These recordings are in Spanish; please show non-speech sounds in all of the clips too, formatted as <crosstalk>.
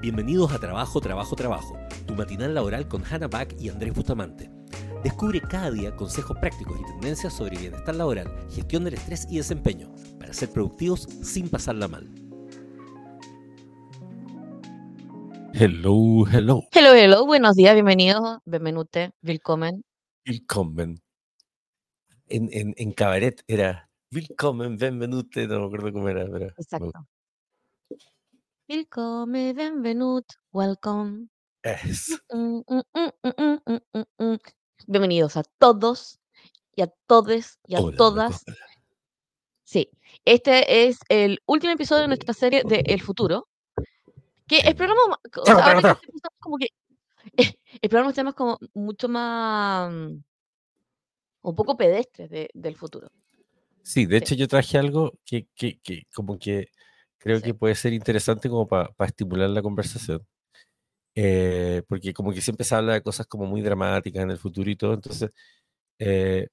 Bienvenidos a Trabajo, Trabajo, Trabajo, tu matinal laboral con Hannah Back y Andrés Bustamante. Descubre cada día consejos prácticos y tendencias sobre bienestar laboral, gestión del estrés y desempeño, para ser productivos sin pasarla mal. Hello, hello. Hello, hello, buenos días, bienvenidos, bienvenute, willkommen. Willkommen. En, en, en cabaret era Willkommen, benvenute, no me acuerdo cómo era, pero... Exacto. Willkommen, benvenut, welcome. Es. Mm, mm, mm. Bienvenidos a todos y a todes y a Hola, todas. Sí, este es el último episodio de nuestra serie de El Futuro. Que Em, exploramos, ma- o sea, ahora que estamos como que <laughs> exploramos temas como mucho más, un poco pedestres de- del futuro. Sí, de Sí, hecho yo traje algo que, que, que como que creo sí. que puede ser interesante como para estimular la conversación. Eh, porque como que siempre se habla de cosas como muy dramáticas en el futuro y todo, entonces eh,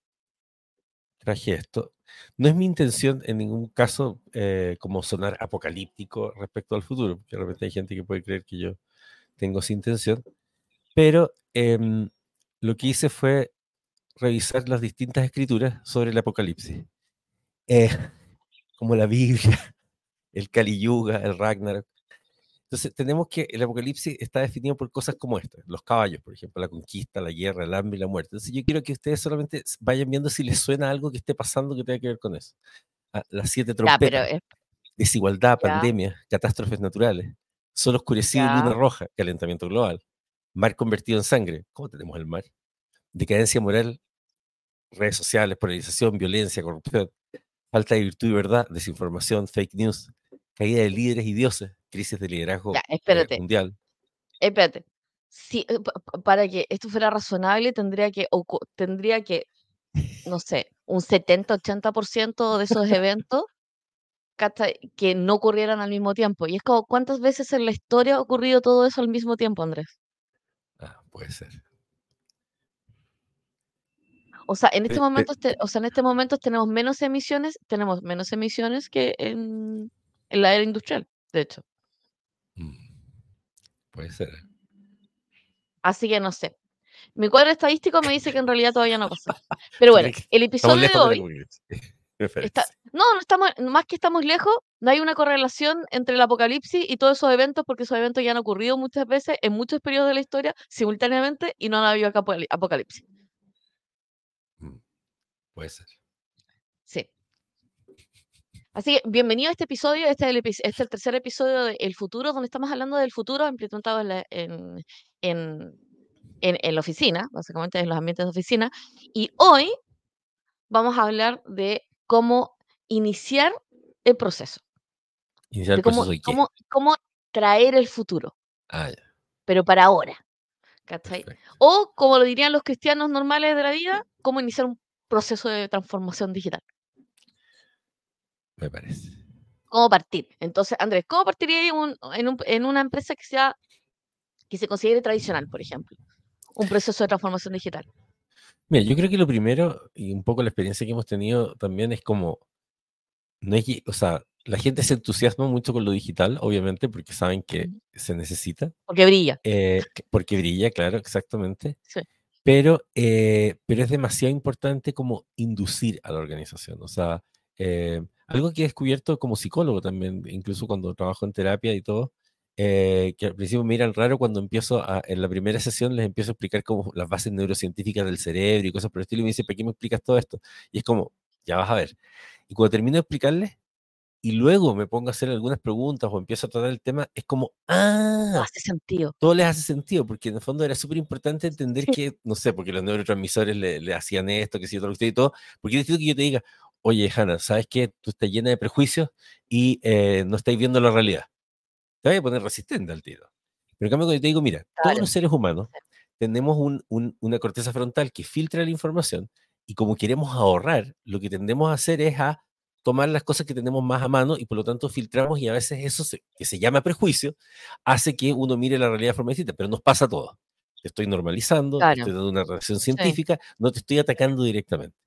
traje esto. No es mi intención en ningún caso eh, como sonar apocalíptico respecto al futuro, porque de repente hay gente que puede creer que yo tengo esa intención, pero em, lo que hice fue revisar las distintas escrituras sobre el apocalipsis, eh, como la Biblia, el Kali Yuga, el Ragnarok. Entonces, tenemos que el apocalipsis está definido por cosas como estas, los caballos, por ejemplo, la conquista, la guerra, el hambre y la muerte. Entonces, yo quiero que ustedes solamente vayan viendo si les suena algo que esté pasando que tenga que ver con eso. Ah, las siete Ya, pero trompetas, es, desigualdad, ya, pandemia, catástrofes naturales, sol oscurecido y luna ya, roja, calentamiento global, mar convertido en sangre, ¿cómo tenemos el mar? Decadencia moral, redes sociales, polarización, violencia, corrupción, falta de virtud y verdad, desinformación, fake news, caída de líderes y dioses, crisis de liderazgo ya, eh, espérate, mundial. espérate. Sí, eh, pa- pa- para que esto fuera razonable, tendría que, tendría que, no sé, un 70-80% de esos <laughs> eventos que no ocurrieran al mismo tiempo. Y es como, ¿cuántas veces en la historia ha ocurrido todo eso al mismo tiempo, Andrés? Ah, puede ser. O sea, en este Te- te- momento, este- o sea, en este momento tenemos menos emisiones, tenemos menos emisiones que en, en la era industrial, de hecho. Mm, puede ser. Así que no sé. Mi cuadro estadístico me dice que en realidad todavía no pasó. Pero bueno, el episodio de hoy <laughs> está. No, no estamos, más que estamos lejos, no hay una correlación entre el apocalipsis y todos esos eventos, porque esos eventos ya han ocurrido muchas veces en muchos periodos de la historia simultáneamente y no han habido apocalipsis. Mm, Puede ser. Sí. Así que bienvenido a este episodio. Este es el, este es el tercer episodio de El Futuro, donde estamos hablando del futuro implementado en la, en, en, en- en la oficina, básicamente en los ambientes de oficina. Y hoy vamos a hablar de cómo iniciar el proceso, Iniciar el cómo, proceso cómo, cómo traer el futuro, Ah, ya. pero para ahora. ¿cachai? O, como lo dirían los cristianos normales de la vida, cómo iniciar un proceso de transformación digital. Me parece. cómo partir. Entonces, Andrés, ¿cómo partiría un- en, un- en una empresa que sea que se considere tradicional, por ejemplo? Un proceso de transformación digital. Mira, yo creo que lo primero, y un poco la experiencia que hemos tenido también es como, no que, o sea, la gente se entusiasma mucho con lo digital, obviamente, porque saben que se necesita, Porque brilla. eh, que- porque brilla, claro, exactamente, Sí. pero, eh, pero es demasiado importante como inducir a la organización, o sea, eh, algo que he descubierto como psicólogo también, incluso cuando trabajo en terapia y todo, eh, que al principio me miran raro cuando empiezo a, en la primera <laughs> sesión les empiezo a explicar como las bases neurocientíficas del cerebro y cosas por el estilo, y me dicen, ¿para qué me explicas todo esto? Y es como, ya vas a ver. Y cuando termino de explicarles, y luego me pongo a hacer algunas preguntas o empiezo a tratar el tema, es como, No ah, hace sentido. todo les hace sentido, porque en el fondo era súper importante entender Sí. <laughs> que, no sé, porque los neurotransmisores le, le hacían esto, que si yo y todo, porque es que yo te diga, oye, Hanna, ¿sabes qué? Tú estás llena de prejuicios y eh, no estáis viendo la realidad. Te voy a poner resistente al tiro. Pero en cambio, cuando yo te digo, mira, todos los seres humanos tenemos un- un- una corteza frontal que filtra la información y como queremos ahorrar, lo que tendemos a hacer es a tomar las cosas que tenemos más a mano y por lo tanto filtramos y a veces eso se- que se llama prejuicio hace que uno mire la realidad de forma distinta, pero nos pasa a todos. Te estoy normalizando, te estoy dando una reacción científica, no te estoy atacando directamente.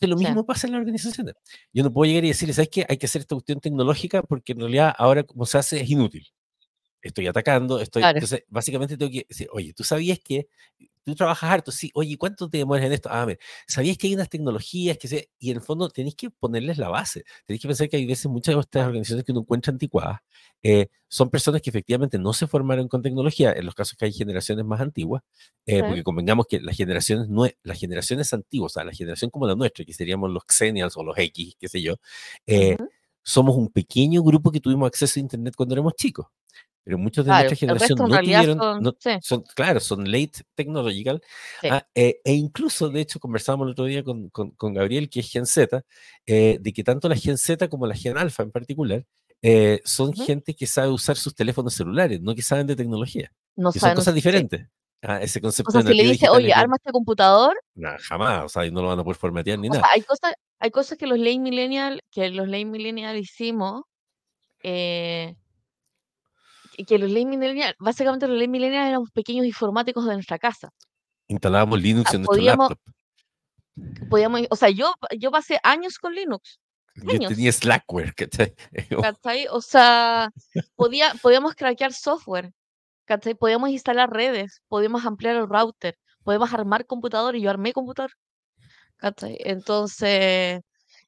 Entonces, lo Sí. mismo pasa en las organizaciones. Yo no puedo llegar y decirles, ¿sabes qué? Hay que hacer esta cuestión tecnológica porque en realidad ahora como se hace es inútil. Estoy atacando, estoy... Claro. Entonces, básicamente tengo que decir, oye, ¿tú sabías que tú trabajas harto? Sí, oye, ¿cuánto te demoras en esto? Ah, a ver, ¿sabías que hay unas tecnologías que se... Y en el fondo tenéis que ponerles la base. Tenéis que pensar que hay veces muchas de estas organizaciones que uno encuentra anticuadas eh, son personas que efectivamente no se formaron con tecnología, en los casos que hay generaciones más antiguas, eh, Sí. porque convengamos que las generaciones, nue- las generaciones antiguas, o sea, la generación como la nuestra, que seríamos los Xennials o los X, qué sé yo, eh, Ujú. somos un pequeño grupo que tuvimos acceso a Internet cuando éramos chicos. Pero muchos de Claro, nuestra generación no tuvieron, son no- sí, son, claro, son late technological. sí. ah, eh, e incluso, de hecho, conversábamos el otro día con, con- con Gabriel, que es Gen Z, eh, de que tanto la Gen Z como la Gen Alpha en particular eh, son gente que sabe usar sus teléfonos celulares, no que saben de tecnología, No que son cosas us sí. diferentes. Ah, ese O concepto sea, de si le dice: "Oye, arma este computador", nah, jamás, o sea, y no lo van a poder formatear ni o nada. sea, hay cosas hay cosas que los late millennial que los late millennial hicimos, eh que que los late millennial básicamente los late millennial éramos pequeños informáticos de nuestra casa. Instalábamos Linux Ah, en nuestro podíamos laptop. podíamos o sea, yo yo pasé años con Linux, Yo años. tenía Slackware, ¿cachai? <laughs> ¿Cachai? O sea, podía, podíamos craquear software, ¿cachai? Podíamos instalar redes, podíamos ampliar el router, podíamos armar computador y yo armé computador, ¿cachai? Entonces,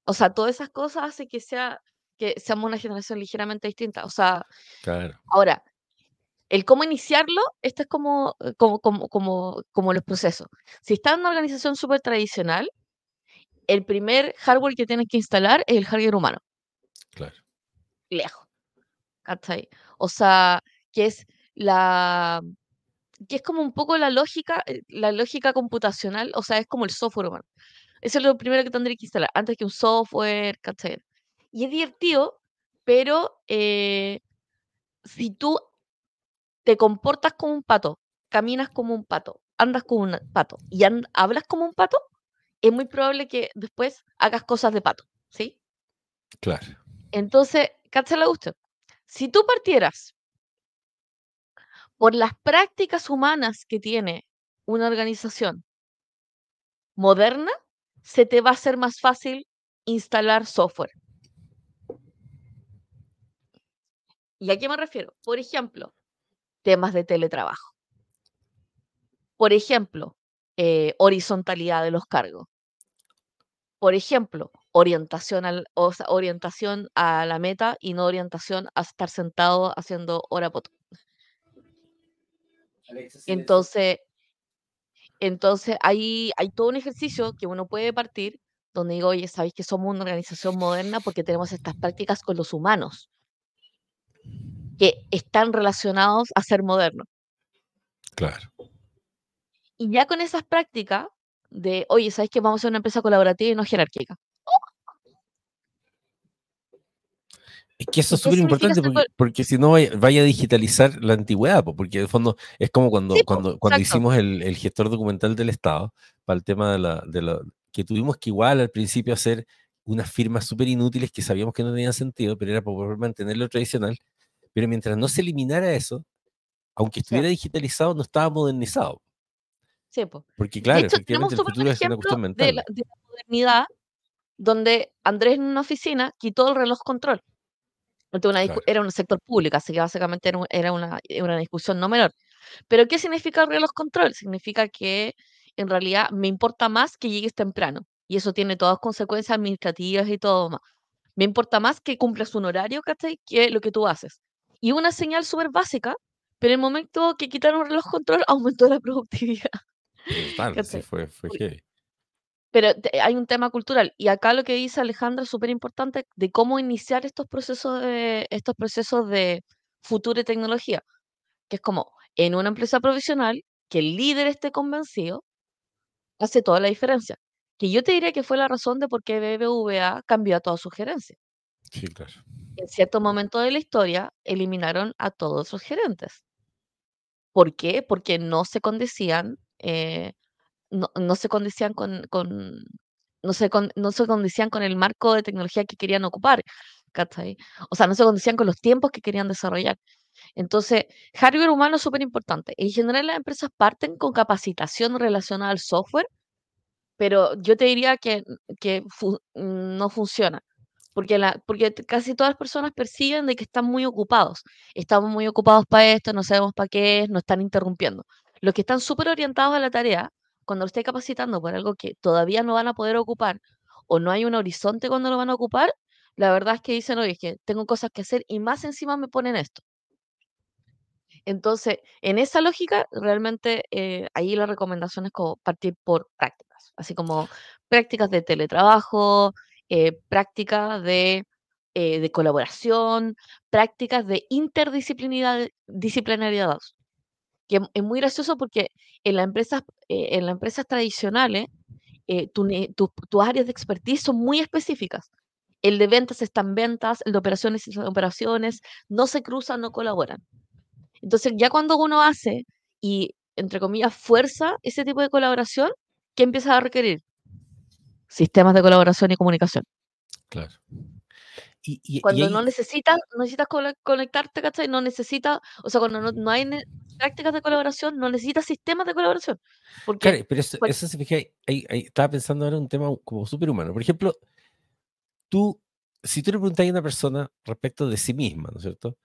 o sea, todas esas cosas hacen que sea, que seamos una generación ligeramente distinta. O sea, Claro, ahora, el cómo iniciarlo, esto es como, eh, como, como, como, como los procesos. Si está en una organización súper tradicional, el primer hardware que tienes que instalar es el hardware humano. claro. lejos, ¿cachai? O sea, que es la que es como un poco la lógica, eh, la lógica computacional, o sea, es como el software humano. Eso es lo primero que tendría que instalar, antes que un software, ¿cachai? Y es divertido, pero eh, si tú te comportas como un pato, caminas como un pato, andas como un pato y hablas como un pato, es muy probable que después hagas cosas de pato, ¿sí? Claro. Entonces, ¿cachai la cuestión? Si tú partieras por las prácticas humanas que tiene una organización moderna, se te va a hacer más fácil instalar software. ¿Y a qué me refiero? Por ejemplo, temas de teletrabajo. Por ejemplo, eh, horizontalidad de los cargos. Por ejemplo, orientación, al, o sea, orientación a la meta y no orientación a estar sentado haciendo hora poto. Entonces, entonces hay, hay todo un ejercicio que uno puede partir donde digo, oye, sabéis que somos una organización moderna porque tenemos estas prácticas con los humanos que están relacionados a ser modernos. Claro. Y ya con esas prácticas de, oye, ¿sabéis que vamos a ser una empresa colaborativa y no jerárquica? Es que eso ¿Y es súper importante porque, porque si no vaya, vaya a digitalizar la antigüedad, po, porque el fondo es como cuando, Sí, cuando, cuando hicimos el, el gestor documental del Estado, para el tema de la, de la, que tuvimos que igual al principio hacer unas firmas súper inútiles que sabíamos que no tenían sentido, pero era por poder mantener lo tradicional. Pero mientras no se eliminara eso, aunque Sí, estuviera digitalizado, no estaba modernizado. sí, po. Porque De claro, hecho, efectivamente el futuro es una cuestión de la, mental. de la modernidad donde Andrés en una oficina quitó el reloj control. Una Claro, era un sector público, así que básicamente era, un- era una, una discusión no menor. Pero ¿qué significa el reloj control? Significa que en realidad me importa más que llegues temprano. Y eso tiene todas consecuencias administrativas y todo más. Me importa más que cumplas un horario, ¿cachai? Que lo que tú haces. Y una señal súper básica, pero en el momento que quitaron reloj control, <laughs> aumentó la productividad, brutal, sí, fue, fue heavy. Pero hay un tema cultural. Y acá lo que dice Alejandra es súper importante de cómo iniciar estos procesos de, estos procesos de futuro y tecnología. Que es como en una empresa profesional, que el líder esté convencido, hace toda la diferencia. Que yo te diría que fue la razón de por qué BBVA cambió a toda su gerencia. Sí, claro. En cierto momento de la historia, eliminaron a todos sus gerentes. ¿Por qué? Porque no se condecían, eh, no, no se condecían con, con- no se, no se condecían con el marco de tecnología que querían ocupar, ¿cachai? O sea, no se condecían con los tiempos que querían desarrollar. Entonces, hardware humano es súper importante. En general, las empresas parten con capacitación relacionada al software, pero yo te diría que, que fu- no funciona. Porque, la, porque casi todas las personas perciben de que están muy ocupados. Estamos muy ocupados para esto, no sabemos para qué es, nos están interrumpiendo. Los que están súper orientados a la tarea, cuando lo esté capacitando por algo que todavía no van a poder ocupar o no hay un horizonte cuando lo van a ocupar, la verdad es que dicen, oye, es que tengo cosas que hacer y más encima me ponen esto. Entonces, en esa lógica, realmente eh, ahí la recomendación es como partir por prácticas, así como prácticas de teletrabajo, eh, prácticas de, eh, de colaboración, prácticas de interdisciplinaridad, disciplinariedad, que es muy gracioso porque en las empresas, en las empresas tradicionales, tus áreas de expertise son muy específicas. El de ventas está en ventas, el de operaciones está en operaciones, no se cruzan, no colaboran. Entonces, ya cuando uno hace y, entre comillas, fuerza ese tipo de colaboración, ¿qué empieza a requerir? Sistemas de colaboración y comunicación. Claro. Y, cuando no necesitas, necesitas conectarte, ¿cachai? No necesitas, o sea, cuando no, hay prácticas de colaboración, no necesitas sistemas de colaboración. Porque, claro, pero eso, eso se fija, ahí, estaba pensando ahora en un tema como superhumano. Por ejemplo, tú, si tú le preguntas a una persona respecto de sí misma, ¿no es cierto?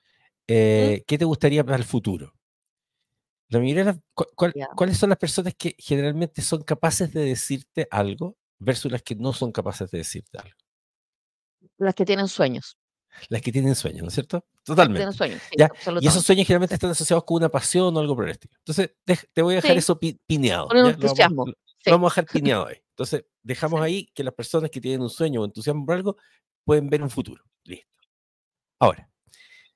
Eh, ¿Qué te gustaría para el futuro? La mayoría ¿Cuáles son las personas que generalmente son capaces de decirte algo versus las que no son capaces de decirte algo? Las que tienen sueños. Las que tienen sueños, ¿no es cierto? Totalmente. Tienen sueños, Y esos sueños generalmente están asociados con una pasión o algo por el estilo. Entonces, te voy a dejar eso pineado. Con entusiasmo. Lo vamos, a dejar <laughs> pineado ahí. Entonces, dejamos ahí que las personas que tienen un sueño o entusiasmo por algo pueden ver un futuro. Listo. Ahora,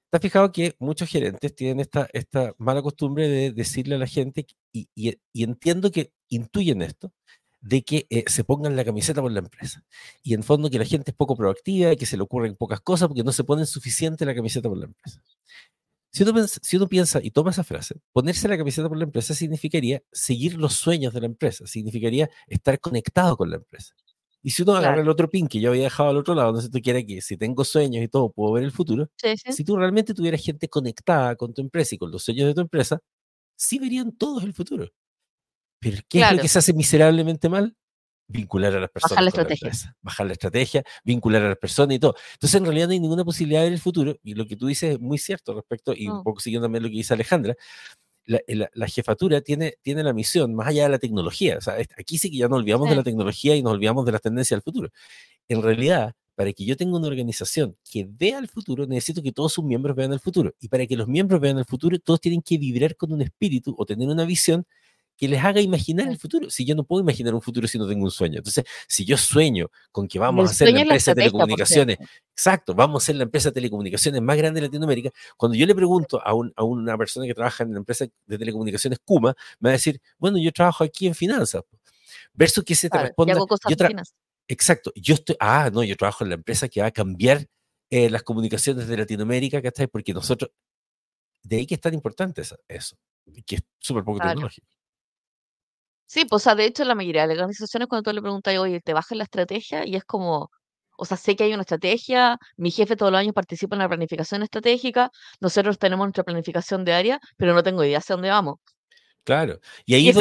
¿Te has fijado que muchos gerentes tienen esta, esta mala costumbre de decirle a la gente, y, entiendo que intuyen esto, de que eh, se pongan la camiseta por la empresa. Y en fondo que la gente es poco proactiva y que se le ocurren pocas cosas porque no se ponen suficiente la camiseta por la empresa. Si uno, si uno piensa y toma esa frase, ponerse la camiseta por la empresa significaría seguir los sueños de la empresa, significaría estar conectado con la empresa. Y si uno agarra el otro pin que yo había dejado al otro lado, no sé tú quieres que si tengo sueños y todo, puedo ver el futuro. Si tú realmente tuvieras gente conectada con tu empresa y con los sueños de tu empresa, sí verían todos el futuro. Pero ¿qué es lo que se hace miserablemente mal? Vincular a las personas. Bajar la estrategia. bajar la estrategia, vincular a las personas y todo. Entonces, en realidad no hay ninguna posibilidad ver el futuro. Y lo que tú dices es muy cierto respecto, y un poco siguiendo también lo que dice Alejandra, la, jefatura tiene, tiene la misión, más allá de la tecnología, o sea, aquí sí que ya nos olvidamos de la tecnología y nos olvidamos de las tendencias del futuro. En realidad, para que yo tenga una organización que vea el futuro, necesito que todos sus miembros vean el futuro. Y para que los miembros vean el futuro, todos tienen que vibrar con un espíritu o tener una visión que les haga imaginar el futuro. Si yo no puedo imaginar un futuro si no tengo un sueño. Entonces, si yo sueño con que vamos a ser la empresa de telecomunicaciones, exacto, vamos a ser la empresa de telecomunicaciones más grande de Latinoamérica, cuando yo le pregunto a, a una persona que trabaja en la empresa de telecomunicaciones Kuma, me va a decir, bueno, yo trabajo aquí en finanzas. Versus que se te responda. exacto, yo estoy, ah, no, yo trabajo en la empresa que va a cambiar eh, las comunicaciones de Latinoamérica, ¿cachai? Porque nosotros, de ahí que es tan importante eso, eso que es súper poco tecnológico. Sí, pues, o sea, de hecho, la mayoría de las organizaciones, cuando tú le preguntas, oye, ¿te bajas la estrategia? Y es como, o sea, sé que hay una estrategia, mi jefe todos los años participa en la planificación estratégica, nosotros tenemos nuestra planificación de área, pero no tengo idea hacia dónde vamos. Claro, y ahí es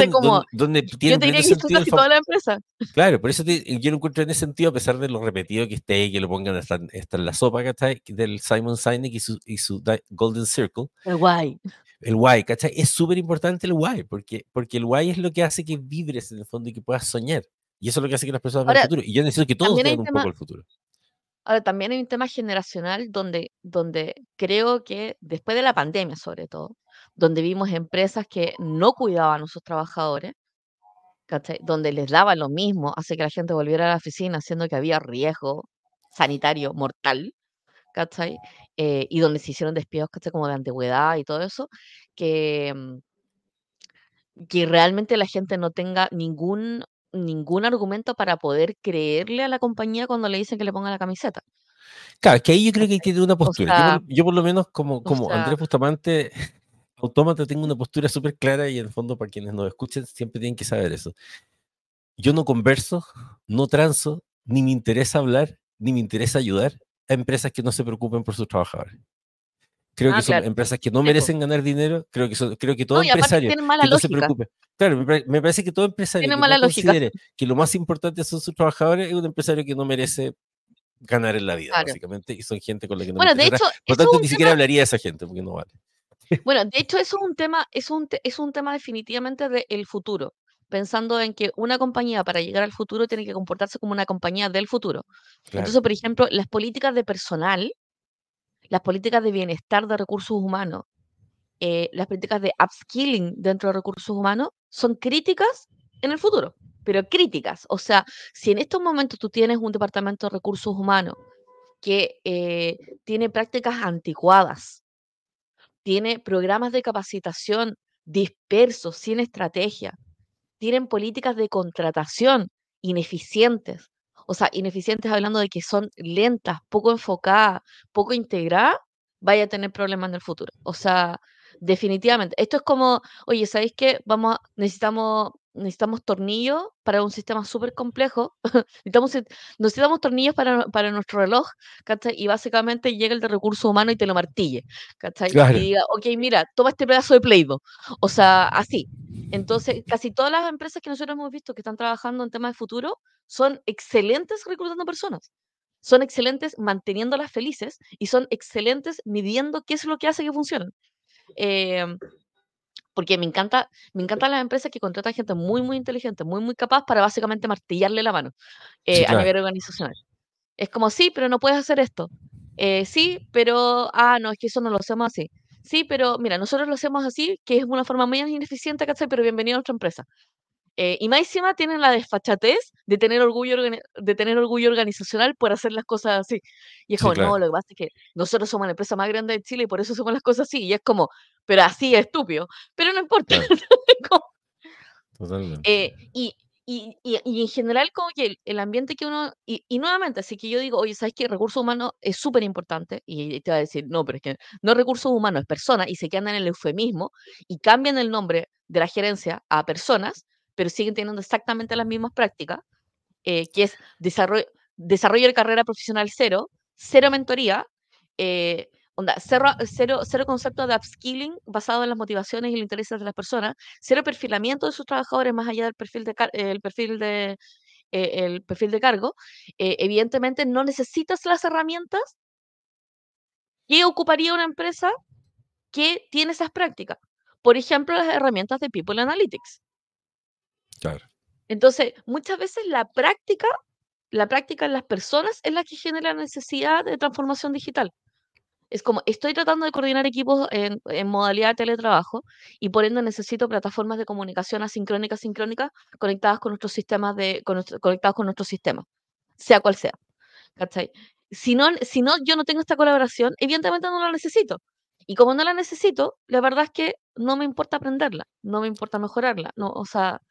donde, tiene yo diría que casi toda la empresa. Claro, por eso yo lo encuentro en ese sentido, a pesar de lo repetido que esté y que lo pongan hasta, en la sopa ¿cachai? del Simon Sinek y su, y su Golden Circle. El guay el why, ¿cachai? Es súper importante el why, porque, porque el why es lo que hace que vibres en el fondo y que puedas soñar. Y eso es lo que hace que las personas vean el futuro. Y yo necesito que todos vean un poco el futuro. Ahora, también hay un tema generacional donde, donde creo que después de la pandemia, sobre todo, donde vimos empresas que no cuidaban a sus trabajadores, ¿cachai? donde les daban lo mismo, hace que la gente volviera a la oficina, siendo que había riesgo sanitario mortal, ¿cachai? Eh, y donde se hicieron despidos, ¿cachai? Como de antigüedad y todo eso, que, mm, que realmente la gente no tenga ningún, ningún argumento para poder creerle a la compañía cuando le dicen que le ponga la camiseta. Claro, es que ahí yo creo que tiene una postura. yo, por, lo menos, como, como Andrés Bustamante, <laughs> autómata, tengo una postura súper clara y en el fondo, para quienes nos escuchen, siempre tienen que saber eso. Yo no converso, no transo, ni me interesa hablar, ni me interesa ayudar empresas que no se preocupen por sus trabajadores. Creo ah, que son empresas que no merecen ganar dinero. Creo que, son, creo que todo empresario que no se preocupe. Claro, me, parece que todo empresario que considere que lo más importante son sus trabajadores es un empresario que no merece ganar en la vida, básicamente, y son gente con la que no Bueno, de hecho, por tanto, ni siquiera hablaría de esa gente, porque no vale. Bueno, de hecho, eso es un tema, es un, es un tema definitivamente del futuro, pensando en que una compañía para llegar al futuro tiene que comportarse como una compañía del futuro. Entonces, por ejemplo, las políticas de personal, las políticas de bienestar de recursos humanos, eh, las políticas de upskilling dentro de recursos humanos son críticas en el futuro, pero críticas. O sea, si en estos momentos tú tienes un departamento de recursos humanos que eh, tiene prácticas anticuadas, tiene programas de capacitación dispersos, sin estrategia, tienen políticas de contratación ineficientes, o sea, ineficientes hablando de que son lentas, poco enfocadas, poco integradas, vaya a tener problemas en el futuro. O sea, definitivamente. Esto es como, oye, ¿sabéis qué? Vamos, necesitamos necesitamos tornillos para un sistema súper complejo, <laughs> necesitamos, necesitamos tornillos para, para, nuestro reloj, ¿cachai? Y básicamente llega el de recursos humanos y te lo martille, ¿cachai? Y diga, ok, mira, toma este pedazo de play O sea, así. Entonces, casi todas las empresas que nosotros hemos visto que están trabajando en temas de futuro son excelentes reclutando personas. Son excelentes manteniéndolas felices y son excelentes midiendo qué es lo que hace que funcionen. Eh, porque me encanta, me encantan las empresas que contratan gente muy, muy inteligente, muy, muy capaz para básicamente martillarle la mano eh, a nivel organizacional. Es como, sí, pero no puedes hacer esto. Eh, sí, pero, ah, no, es que eso no lo hacemos así. Sí, pero mira, nosotros lo hacemos así, que es una forma muy ineficiente, ¿cachai? Pero bienvenido a nuestra empresa. Eh, y más encima tienen la desfachatez de tener orgullo de tener orgullo organizacional por hacer las cosas así. Y es como, no, lo que pasa es que nosotros somos la empresa más grande de Chile y por eso hacemos las cosas así. Y es como, pero así es estúpido. Pero no importa. <laughs> Eh, y, y, y, en general, como que el, ambiente que uno. Y, nuevamente, así que yo digo, oye, ¿sabes qué? Recursos humanos es súper importante. Y te va a decir, no, pero es que no recursos humanos, es personas. Y se quedan en el eufemismo y cambian el nombre de la gerencia a personas pero siguen teniendo exactamente las mismas prácticas, eh, que es desarrollo, desarrollo de carrera profesional cero, cero mentoría, eh, onda, cero, cero, cero, concepto de upskilling basado en las motivaciones y los intereses de las personas, cero perfilamiento de sus trabajadores más allá del perfil de, el perfil de, eh, el perfil de cargo. evidentemente no necesitas las herramientas que ocuparía una empresa que tiene esas prácticas. Por ejemplo, las herramientas de People Analytics. Entonces, muchas veces la práctica, la práctica en las personas es la que genera la necesidad de transformación digital. Es como, estoy tratando de coordinar equipos en, modalidad de teletrabajo y por ende necesito plataformas de comunicación asincrónica, sincrónica, conectadas con nuestros sistemas de, conectados con nuestros sistemas, sea cual sea. Si no, si no, yo no tengo esta colaboración, evidentemente no la necesito. Y como no la necesito, la verdad es que no me importa aprenderla, no me importa mejorarla. No, o sea,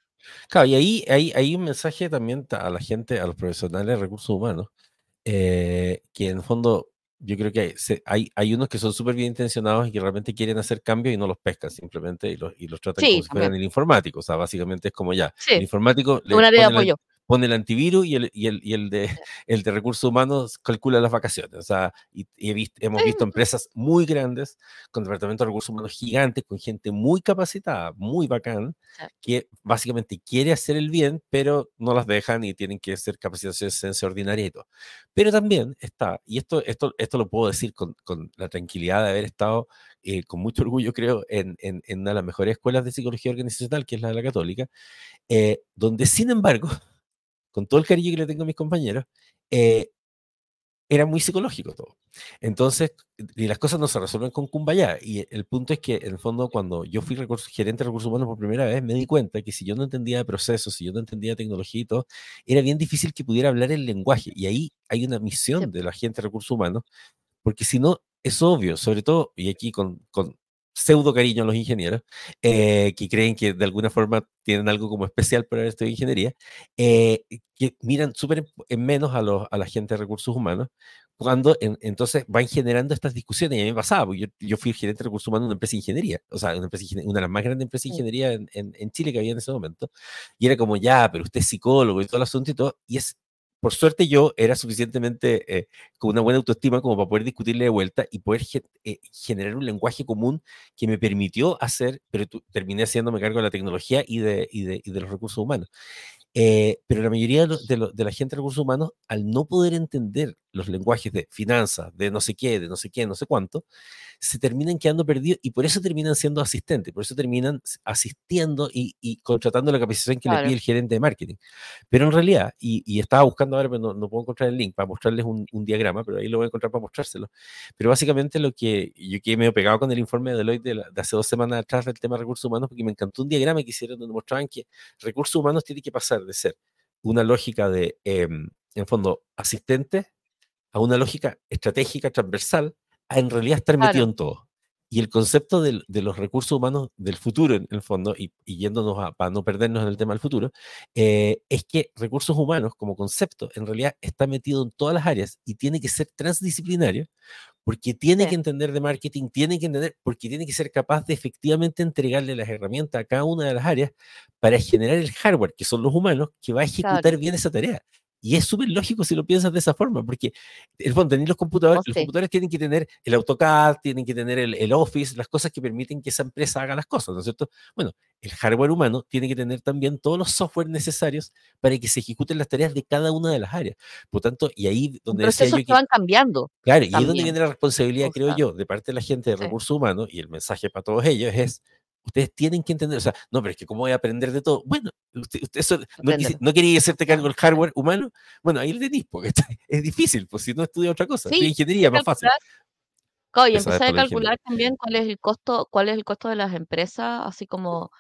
Claro, y ahí hay, hay un mensaje también a la gente, a los profesionales de recursos humanos, eh, que en el fondo yo creo que hay, hay, unos que son súper bien intencionados y que realmente quieren hacer cambios y no los pescan simplemente y los, y los tratan como si fueran el informático. O sea, básicamente es como ya, el informático le Una de apoyo pone el antivirus y el, y el, y el, de, <laughs> el de recursos humanos calcula las vacaciones. O sea, y, hemos visto <laughs> empresas muy grandes con departamentos de recursos humanos gigantes, con gente muy capacitada, muy bacán, que básicamente quiere hacer el bien, pero no las dejan y tienen que hacer capacitaciones en ordinaria y todo. Pero también está, y esto, esto, esto lo puedo decir con, con la tranquilidad de haber estado eh, con mucho <laughs> orgullo, creo, en, en, en, una de las mejores escuelas de psicología organizacional, que es la de la católica, eh, donde sin embargo, con todo el cariño que le tengo a mis compañeros, eh, era muy psicológico todo. Entonces, y las cosas no se resuelven con cumbaya. Y el punto es que, en el fondo, cuando yo fui gerente de recursos humanos por primera vez, me di cuenta que si yo no entendía procesos, si yo no entendía tecnología y todo, era bien difícil que pudiera hablar el lenguaje. Y ahí hay una misión de la gente de recursos humanos, porque si no, es obvio, sobre todo, y aquí con, con pseudo cariño a los ingenieros, eh, que creen que de alguna forma tienen algo como especial por haber estudiado ingeniería, eh, que miran súper en menos a, los, a la gente de recursos humanos, cuando entonces van generando estas discusiones. Y a mí me pasaba, porque yo, yo fui gerente de recursos humanos de una empresa de ingeniería, o sea, una, empresa, una de las más grandes empresas de ingeniería en, en, en, Chile que había en ese momento, y era como, ya, pero usted es psicólogo y todo el asunto y todo, y es por suerte yo era suficientemente eh, con una buena autoestima como para poder discutirle de vuelta y poder eh, generar un lenguaje común que me permitió hacer, pero terminé haciéndome cargo de la tecnología y de, y de, y de los recursos humanos. Eh, pero la mayoría de, de, la gente de recursos humanos, al no poder entender los lenguajes de finanzas, de no sé qué, de no sé qué, no sé cuánto, se terminan quedando perdidos y por eso terminan siendo asistentes, por eso terminan asistiendo y, contratando la capacitación que le pide el gerente de marketing. Pero en realidad, y, estaba buscando ahora, pero no, puedo encontrar el link para mostrarles un, diagrama, pero ahí lo voy a encontrar para mostrárselo. Pero básicamente lo que yo quedé medio pegado con el informe de Deloitte de, de hace dos semanas atrás del tema de recursos humanos, porque me encantó un diagrama que hicieron donde mostraban que recursos humanos tiene que pasar de ser una lógica de, em, en fondo, asistente a una lógica estratégica transversal en realidad estar metido en todo. Y el concepto de, los recursos humanos del futuro, en el fondo, y, yéndonos a, para no perdernos en el tema del futuro, eh, es que recursos humanos como concepto en realidad está metido en todas las áreas y tiene que ser transdisciplinario porque tiene que entender de marketing, tiene que entender, porque tiene que ser capaz de efectivamente entregarle las herramientas a cada una de las áreas para generar el hardware, que son los humanos, que va a ejecutar bien esa tarea. Y es súper lógico si lo piensas de esa forma, porque el fondo, los computadores, los computadores tienen que tener el AutoCAD, tienen que tener el, Office, las cosas que permiten que esa empresa haga las cosas, ¿no es cierto? Bueno, el hardware humano tiene que tener también todos los software necesarios para que se ejecuten las tareas de cada una de las áreas. Por tanto, y ahí donde decía yo que, van cambiando. Claro, y ahí donde viene la responsabilidad, creo yo, de parte de la gente de recursos humanos, y el mensaje para todos ellos es Ustedes tienen que entender, o sea, no, pero es que cómo voy a aprender de todo. Bueno, usted, eso, no, quería hacerte cargo del hardware humano. Bueno, ahí lo tenéis, porque <laughs> es difícil, pues si no estudia otra cosa, sí, ingeniería, más fácil. y empezar a calcular también cuál es el costo, cuál es el costo de las empresas, así como,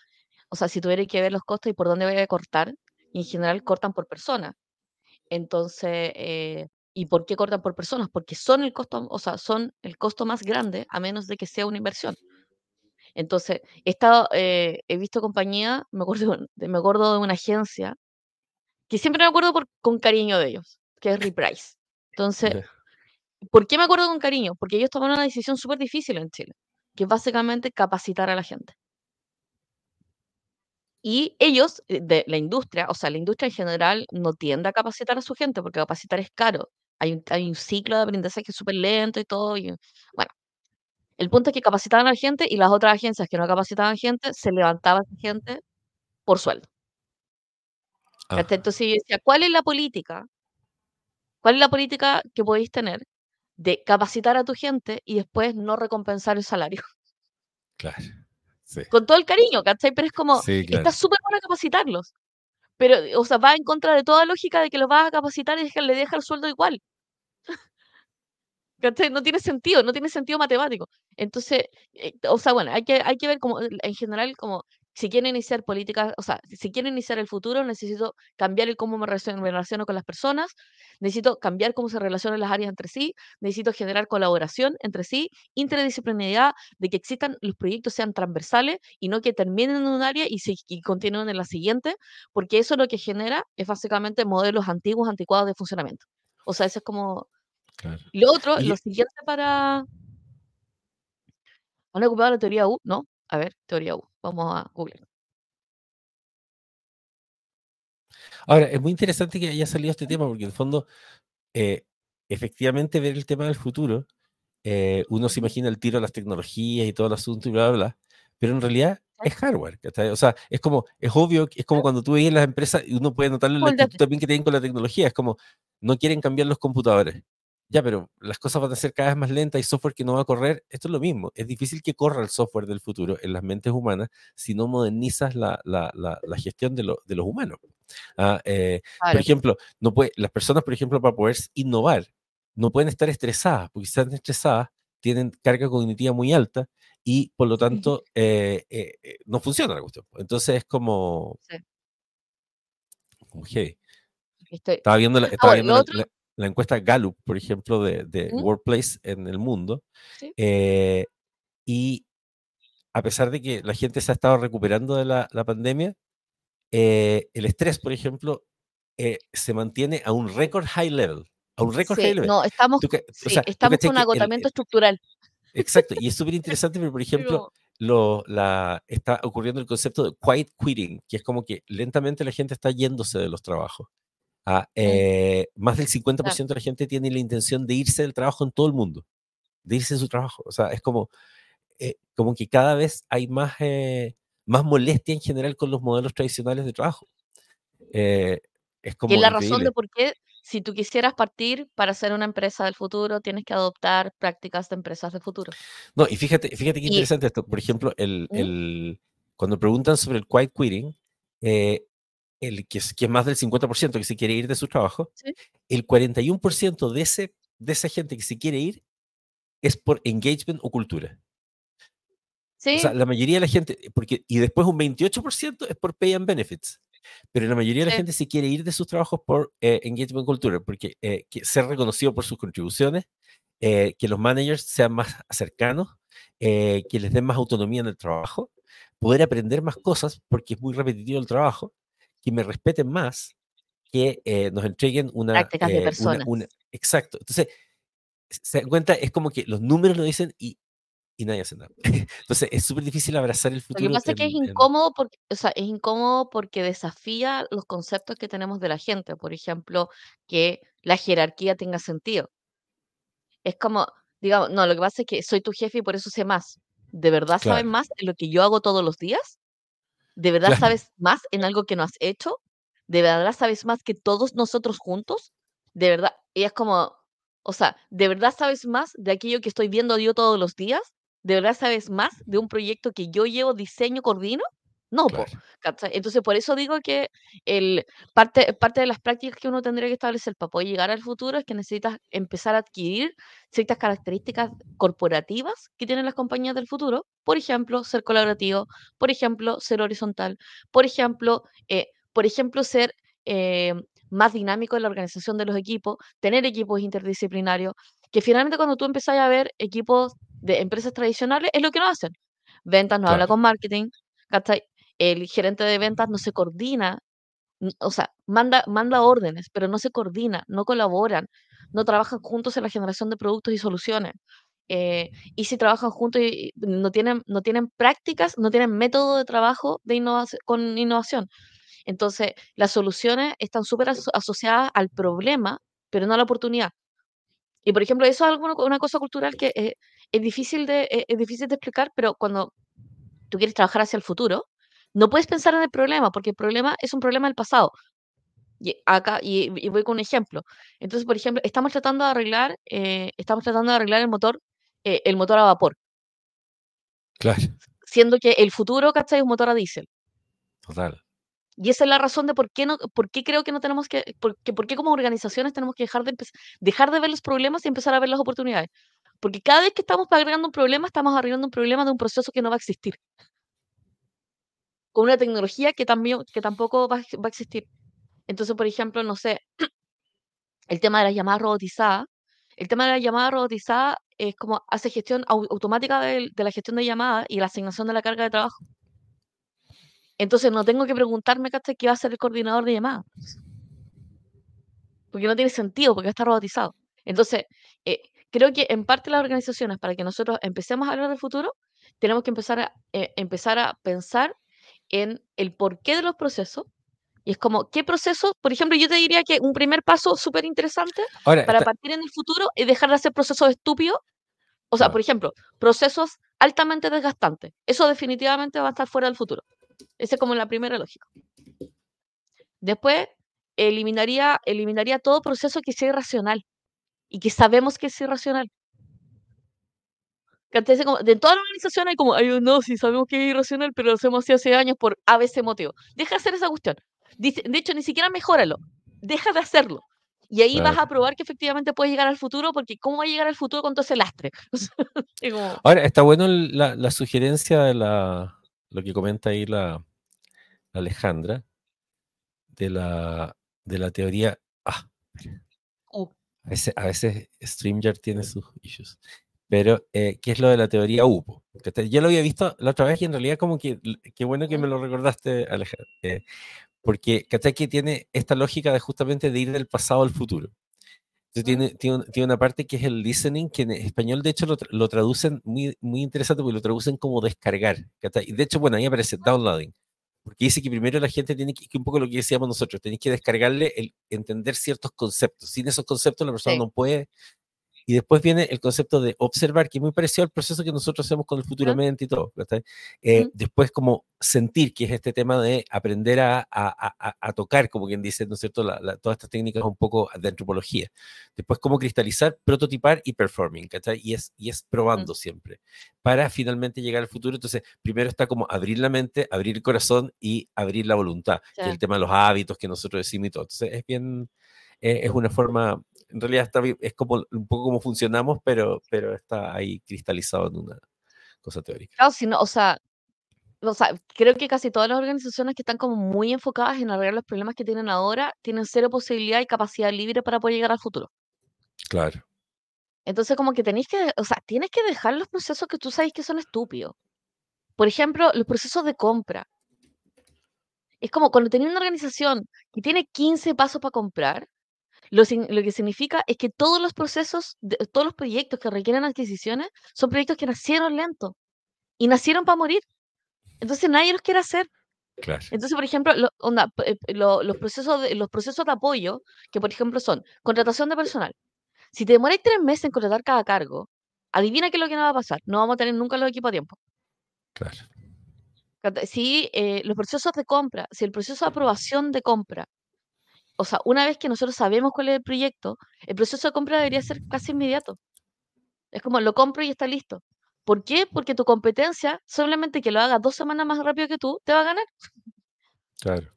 o sea, si tuviera que ver los costos y por dónde voy a cortar, y en general cortan por persona. Entonces, eh, ¿y por qué cortan por personas? Porque son el costo, o sea, son el costo más grande, a menos de que sea una inversión. Entonces, he, estado, eh, he visto compañía, me acuerdo, <laughs> de, me acuerdo de una agencia, que siempre me acuerdo por, con cariño de ellos, que es Reprise. Entonces, ¿por qué me acuerdo con cariño? Porque ellos tomaron una decisión súper difícil en Chile, que es básicamente capacitar a la gente. Y ellos, eh, de la industria, o sea, la industria en general no tiende a capacitar a su gente porque capacitar es caro. Hay un, hay un ciclo de aprendizaje súper lento y todo. Y, bueno, el punto es que capacitaban a la gente y las otras agencias que no capacitaban gente, se levantaban gente por sueldo. Ah. Entonces yo decía, ¿cuál es la política? ¿Cuál es la política que podéis tener de capacitar a tu gente y después no recompensar el salario? Claro. Con todo el cariño, ¿cachai? Pero es como, está súper bueno capacitarlos. Pero, o sea, va en contra de toda lógica de que los vas a capacitar y le deja el sueldo igual. No tiene sentido, no tiene sentido matemático. Entonces, eh, o sea, bueno, hay que, hay que ver como, en general, como si quieren iniciar políticas, o sea, si quieren iniciar el futuro, necesito cambiar el cómo me relaciono, con las personas, necesito cambiar cómo se relacionan las áreas entre sí, necesito generar colaboración entre sí, interdisciplinariedad, de que existan, los proyectos sean transversales y no que terminen en un área y, se, y continúen en la siguiente, porque eso lo que genera es básicamente modelos antiguos, anticuados de funcionamiento. O sea, eso es como y lo otro, lo siguiente para. ¿Han ocupado la teoría U? ¿No? A ver, teoría U. Vamos a Google. Ahora, es muy interesante que haya salido este tema, porque en el fondo, eh, efectivamente, ver el tema del futuro, eh, uno se imagina el tiro a las tecnologías y todo el asunto y bla, bla, bla, pero en realidad es hardware. O sea, es como, es obvio, es como cuando tú ves las empresas y uno puede notarle la actitud también que tienen con la tecnología. Es como, no quieren cambiar los computadores ya, pero las cosas van a ser cada vez más lentas, y software que no va a correr. Esto es lo mismo. Es difícil que corra el software del futuro en las mentes humanas si no modernizas la, la, la, gestión de, de, los humanos. Ah, eh, por ejemplo, no puede, las personas, por ejemplo, para poder innovar, no pueden estar estresadas, porque si están estresadas, tienen carga cognitiva muy alta y por lo <laughs> tanto eh, eh, no funciona la cuestión. Entonces es como... Sí. Como Estaba viendo, la, ah, estaba viendo la encuesta Gallup, por ejemplo, de, Workplace en el mundo. Eh, y a pesar de que la gente se ha estado recuperando de la, pandemia, eh, el estrés, por ejemplo, eh, se mantiene a un record high level. A un record high level. No, estamos, estamos con agotamiento estructural. Exacto, y es súper interesante, pero por ejemplo, lo, la, está ocurriendo el concepto de quiet quitting, que es como que lentamente la gente está yéndose de los trabajos. Ah, eh, más del 50% de la gente tiene la intención de irse del trabajo en todo el mundo, de irse de su trabajo. O sea, es como, eh, como que cada vez hay más, eh, más molestia en general con los modelos tradicionales de trabajo. eh, es como Y es la razón increíble. de por qué, si tú quisieras partir para ser una empresa del futuro, tienes que adoptar prácticas de empresas del futuro. No, y fíjate, fíjate qué Y- interesante esto. Por ejemplo, el, ¿Mm? el- cuando preguntan sobre el quiet quitting, eh, el que es, que es más del 50% que se quiere ir de su trabajo, Sí. el 41% de, ese, de esa gente que se quiere ir es por engagement o cultura. Sí, O sea, la mayoría de la gente, porque, y después un 28% es por pay and benefits. Pero la mayoría de la Sí. gente se quiere ir de sus trabajos por eh, engagement culture, porque eh, que ser reconocido por sus contribuciones, eh, que los managers sean más cercanos, eh, que les den más autonomía en el trabajo, poder aprender más cosas, porque es muy repetitivo el trabajo, que me respeten más, que eh, nos entreguen una, Prácticas de eh, una- personas. una- Exacto. Entonces, se dan cuenta, es como que los números lo dicen y, y nadie hace nada. <laughs> Entonces, es súper difícil abrazar el Lo futuro. que pasa es que es en- en- incómodo porque, o sea, es incómodo porque desafía los conceptos que tenemos de la gente. Por ejemplo, que la jerarquía tenga sentido. Es como, digamos, no, lo que pasa es que soy tu jefe y por eso sé más. ¿De verdad Claro. más en lo que yo hago todos los días? ¿De verdad Claro. sabes más en algo que no has hecho? ¿De verdad sabes más que todos nosotros juntos? ¿De verdad? Y es como, o sea, ¿de verdad sabes más de aquello que estoy viendo yo todos los días? ¿De verdad sabes más de un proyecto que yo llevo, diseño, coordino? No, po, Claro. ¿cachai? Entonces, por eso digo que el, parte, parte de las prácticas que uno tendría que establecer para poder llegar al futuro es que necesitas empezar a adquirir ciertas características corporativas que tienen las compañías del futuro. Por ejemplo, ser colaborativo, por ejemplo, ser horizontal, por ejemplo, eh, por ejemplo, ser eh, más dinámico en la organización de los equipos, tener equipos interdisciplinarios, que finalmente cuando tú empezás a ver equipos de empresas tradicionales, es lo que no hacen. Ventas no habla Claro. con marketing, ¿cachai? El gerente de ventas no se coordina, o sea, manda, manda órdenes, pero no se coordina, no colaboran, no trabajan juntos en la generación de productos y soluciones. Eh, y si trabajan juntos y no tienen, no tienen prácticas, no tienen método de trabajo de innovación, con innovación. Entonces, las soluciones están súper aso- asociadas al problema, pero no a la oportunidad. Y, por ejemplo, eso es alguna, una cosa cultural que eh, es, difícil de, eh, es difícil de explicar, pero cuando tú quieres trabajar hacia el futuro, no puedes pensar en el problema, porque el problema es un problema del pasado. Y acá, y, y voy con un ejemplo. Entonces, por ejemplo, estamos tratando de arreglar, eh, estamos tratando de arreglar el motor, eh, el motor a vapor, Claro. siendo que el futuro, ¿cachai? Es un motor a diésel. Total. Y esa es la razón de por qué, no, por qué creo que no tenemos que, por qué, por qué como organizaciones tenemos que dejar de, dejar de ver los problemas y empezar a ver las oportunidades. Porque cada vez que estamos agregando un problema, estamos arreglando un problema de un proceso que no va a existir. Con una tecnología que, también, que tampoco va, va a existir. Entonces, por ejemplo, no sé, <clears throat> el tema de las llamadas robotizadas. El tema de las llamadas robotizadas es como hace gestión au- automática de, la gestión de llamadas y la asignación de la carga de trabajo. Entonces no tengo que preguntarme. ¿Qué va a ser el coordinador de llamadas? Porque no tiene sentido, porque está robotizado. Entonces, eh, creo que en parte las organizaciones, para que nosotros empecemos a hablar del futuro, tenemos que empezar a, eh, empezar a pensar en el porqué de los procesos. Y es como, ¿qué procesos? Por ejemplo, yo te diría que un primer paso súper interesante para está- partir en el futuro es dejar de hacer procesos estúpidos. O sea, por ejemplo, procesos altamente desgastantes. Eso definitivamente va a estar fuera del futuro. Esa es como la primera lógica. Después, eliminaría, eliminaría todo proceso que sea irracional y que sabemos que es irracional. De toda la organización hay como, ay, no, sí sabemos que es irracional, pero lo hacemos así hace años por ABC motivo. Deja de hacer esa cuestión. Dice, de hecho, ni siquiera mejóralo. Deja de hacerlo. Y ahí vas a probar que efectivamente puedes llegar al futuro, porque ¿cómo va a llegar al futuro con todo ese lastre? <laughs> Como, Ahora, está bueno la, la sugerencia de la, lo que comenta ahí la, la Alejandra, de la, de la teoría. Ah, uh, a veces, a veces StreamYard tiene sus issues. Pero, eh, ¿qué es lo de la teoría UPO? Yo lo había visto la otra vez y en realidad como que, qué bueno que me lo recordaste, Alejandra. eh, porque, ¿cachai? Que tiene esta lógica de justamente de ir del pasado al futuro. Entonces, tiene, tiene, tiene una parte que es el listening, que en español de hecho lo, tra- lo traducen muy, muy interesante porque lo traducen como descargar. Y de hecho, bueno, ahí aparece downloading. Porque dice que primero la gente tiene que, que un poco lo que decíamos nosotros, tenéis que descargarle el entender ciertos conceptos. Sin esos conceptos la persona Sí. no puede Y después viene el concepto de observar, que es muy parecido al proceso que nosotros hacemos con el futuramente y todo. Eh, después como sentir, que es este tema de aprender a, a, a, tocar, como quien dice, ¿no es cierto?, todas estas técnicas un poco de antropología. Después cómo cristalizar, prototipar y performing, ¿cachai? Y es, y es probando siempre, para finalmente llegar al futuro. Entonces, primero está como abrir la mente, abrir el corazón y abrir la voluntad, que es el tema de los hábitos que nosotros decimos y todo. Entonces, es bien, eh, es una forma, en realidad está, es como un poco como funcionamos, pero, pero está ahí cristalizado en una cosa teórica. Claro, si no, o sea, o sea, creo que casi todas las organizaciones que están como muy enfocadas en arreglar los problemas que tienen ahora, tienen cero posibilidad y capacidad libre para poder llegar al futuro. Claro. Entonces, como que tenéis que, o sea, tienes que dejar los procesos que tú sabes que son estúpidos. Por ejemplo, los procesos de compra. Es como cuando tenés una organización que tiene 15 pasos para comprar, lo, que significa es que todos los procesos, todos los proyectos que requieren adquisiciones son proyectos que nacieron lentos y nacieron para morir. Entonces nadie los quiere hacer. Claro. Entonces, por ejemplo, eh, los, procesos de, los procesos de apoyo, que por ejemplo son contratación de personal. Si te demoráis tres meses en contratar cada cargo, adivina qué es lo que no va a pasar. No vamos a tener nunca los equipos a tiempo. Claro. Si eh, los procesos de compra, si el proceso de aprobación de compra, o sea, una vez que nosotros sabemos cuál es el proyecto, el proceso de compra debería ser casi inmediato. Es como lo compro y está listo. ¿Por qué? Porque tu competencia, solamente que lo haga dos semanas más rápido que tú, te va a ganar. Claro.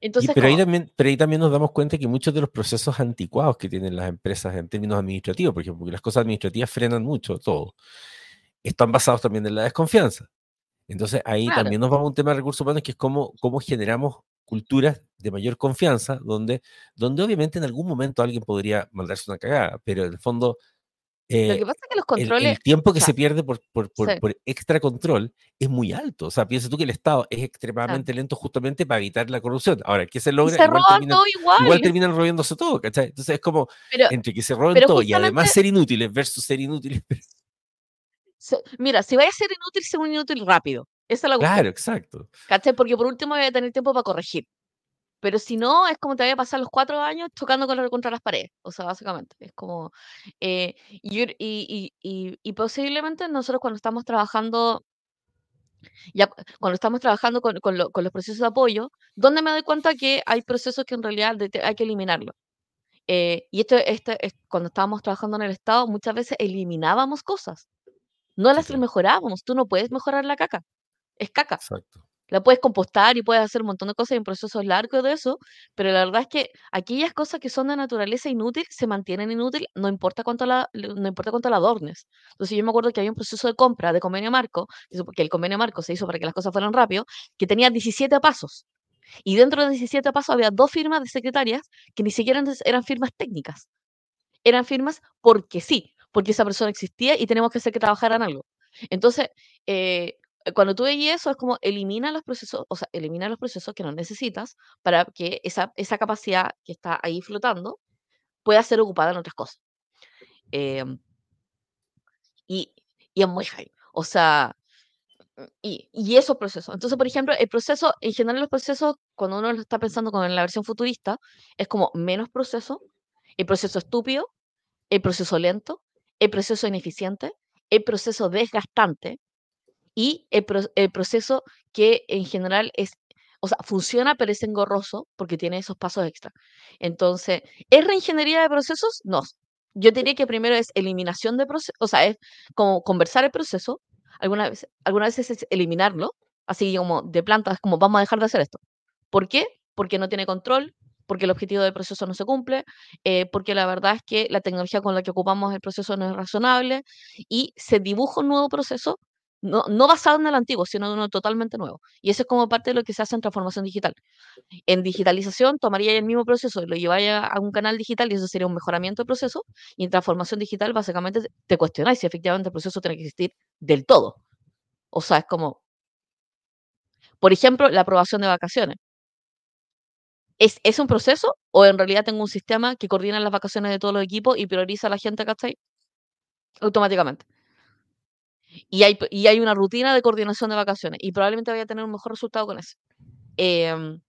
Entonces, pero, ahí también, pero ahí también nos damos cuenta que muchos de los procesos anticuados que tienen las empresas en términos administrativos, por ejemplo, porque las cosas administrativas frenan mucho todo, están basados también en la desconfianza. Entonces ahí también nos vamos a un tema de recursos humanos que es cómo, cómo generamos culturas de mayor confianza, donde, donde obviamente en algún momento alguien podría mandarse una cagada, pero en el fondo lo que pasa es que los controles. El, tiempo que se pierde por, por, por, extra control es muy alto. O sea, piensa tú que el Estado es extremadamente lento justamente para evitar la corrupción. Ahora, ¿qué se logra? se igual, terminan, todo igual. igual terminan robiéndose todo, ¿cachai? Entonces es como entre que se roben todo y además ser inútiles versus ser inútiles. mira, si vaya a ser inútil, ser un inútil rápido. Esa es la cuestión. Claro, exacto. ¿Cachai? Porque por último voy a tener tiempo para corregir. Pero si no, es como te voy a pasar los cuatro años tocando contra las paredes. O sea, básicamente. Es como. Eh, y, y, y, y, posiblemente nosotros cuando estamos trabajando. Ya cuando estamos trabajando con, con, con, los procesos de apoyo, donde me doy cuenta que hay procesos que en realidad hay que eliminarlos. Eh, y esto, este, cuando estábamos trabajando en el Estado, muchas veces eliminábamos cosas. No las mejorábamos. Tú no puedes mejorar la caca. Es caca. Exacto la puedes compostar y puedes hacer un montón de cosas y un proceso largo de eso, pero la verdad es que aquellas cosas que son de naturaleza inútil se mantienen inútil, no importa cuánto la, no importa cuánto la adornes. Entonces yo me acuerdo que había un proceso de compra de convenio marco, que el convenio marco se hizo para que las cosas fueran rápido, que tenía 17 pasos. Y dentro de 17 pasos había dos firmas de secretarias que ni siquiera eran firmas técnicas. Eran firmas porque sí, porque esa persona existía y tenemos que hacer que trabajaran algo. Entonces, eh, cuando tú veías eso, es como elimina los procesos, o sea, elimina los procesos que no necesitas para que esa, esa capacidad que está ahí flotando pueda ser ocupada en otras cosas. Em, y, y es muy high. O sea, y, y esos procesos. Entonces, por ejemplo, el proceso, en general los procesos, cuando uno lo está pensando con la versión futurista, es como menos proceso, el proceso estúpido, el proceso lento, el proceso ineficiente, el proceso desgastante, y el, proceso que en general es, o sea, funciona pero es engorroso porque tiene esos pasos extra. Entonces, ¿es reingeniería de procesos? No. Yo diría que primero es eliminación de procesos, o sea, es como conversar el proceso, algunas veces, algunas veces es eliminarlo, así como de planta, es como vamos a dejar de hacer esto. ¿Por qué? Porque no tiene control, porque el objetivo del proceso no se cumple, eh, porque la verdad es que la tecnología con la que ocupamos el proceso no es razonable y se dibuja un nuevo proceso no, no basado en el antiguo, sino en uno totalmente nuevo. Y eso es como parte de lo que se hace en transformación digital. En digitalización tomaría el mismo proceso y lo llevaría a un canal digital y eso sería un mejoramiento del proceso. Y en transformación digital básicamente te cuestionáis si efectivamente el proceso tiene que existir del todo. O sea, es como, por ejemplo, la aprobación de vacaciones. ¿Es, ¿Es un proceso o en realidad tengo un sistema que coordina las vacaciones de todos los equipos y prioriza a la gente, ¿cachai? Automáticamente. Y hay, y hay una rutina de coordinación de vacaciones y probablemente vaya a tener un mejor resultado con eso. Em,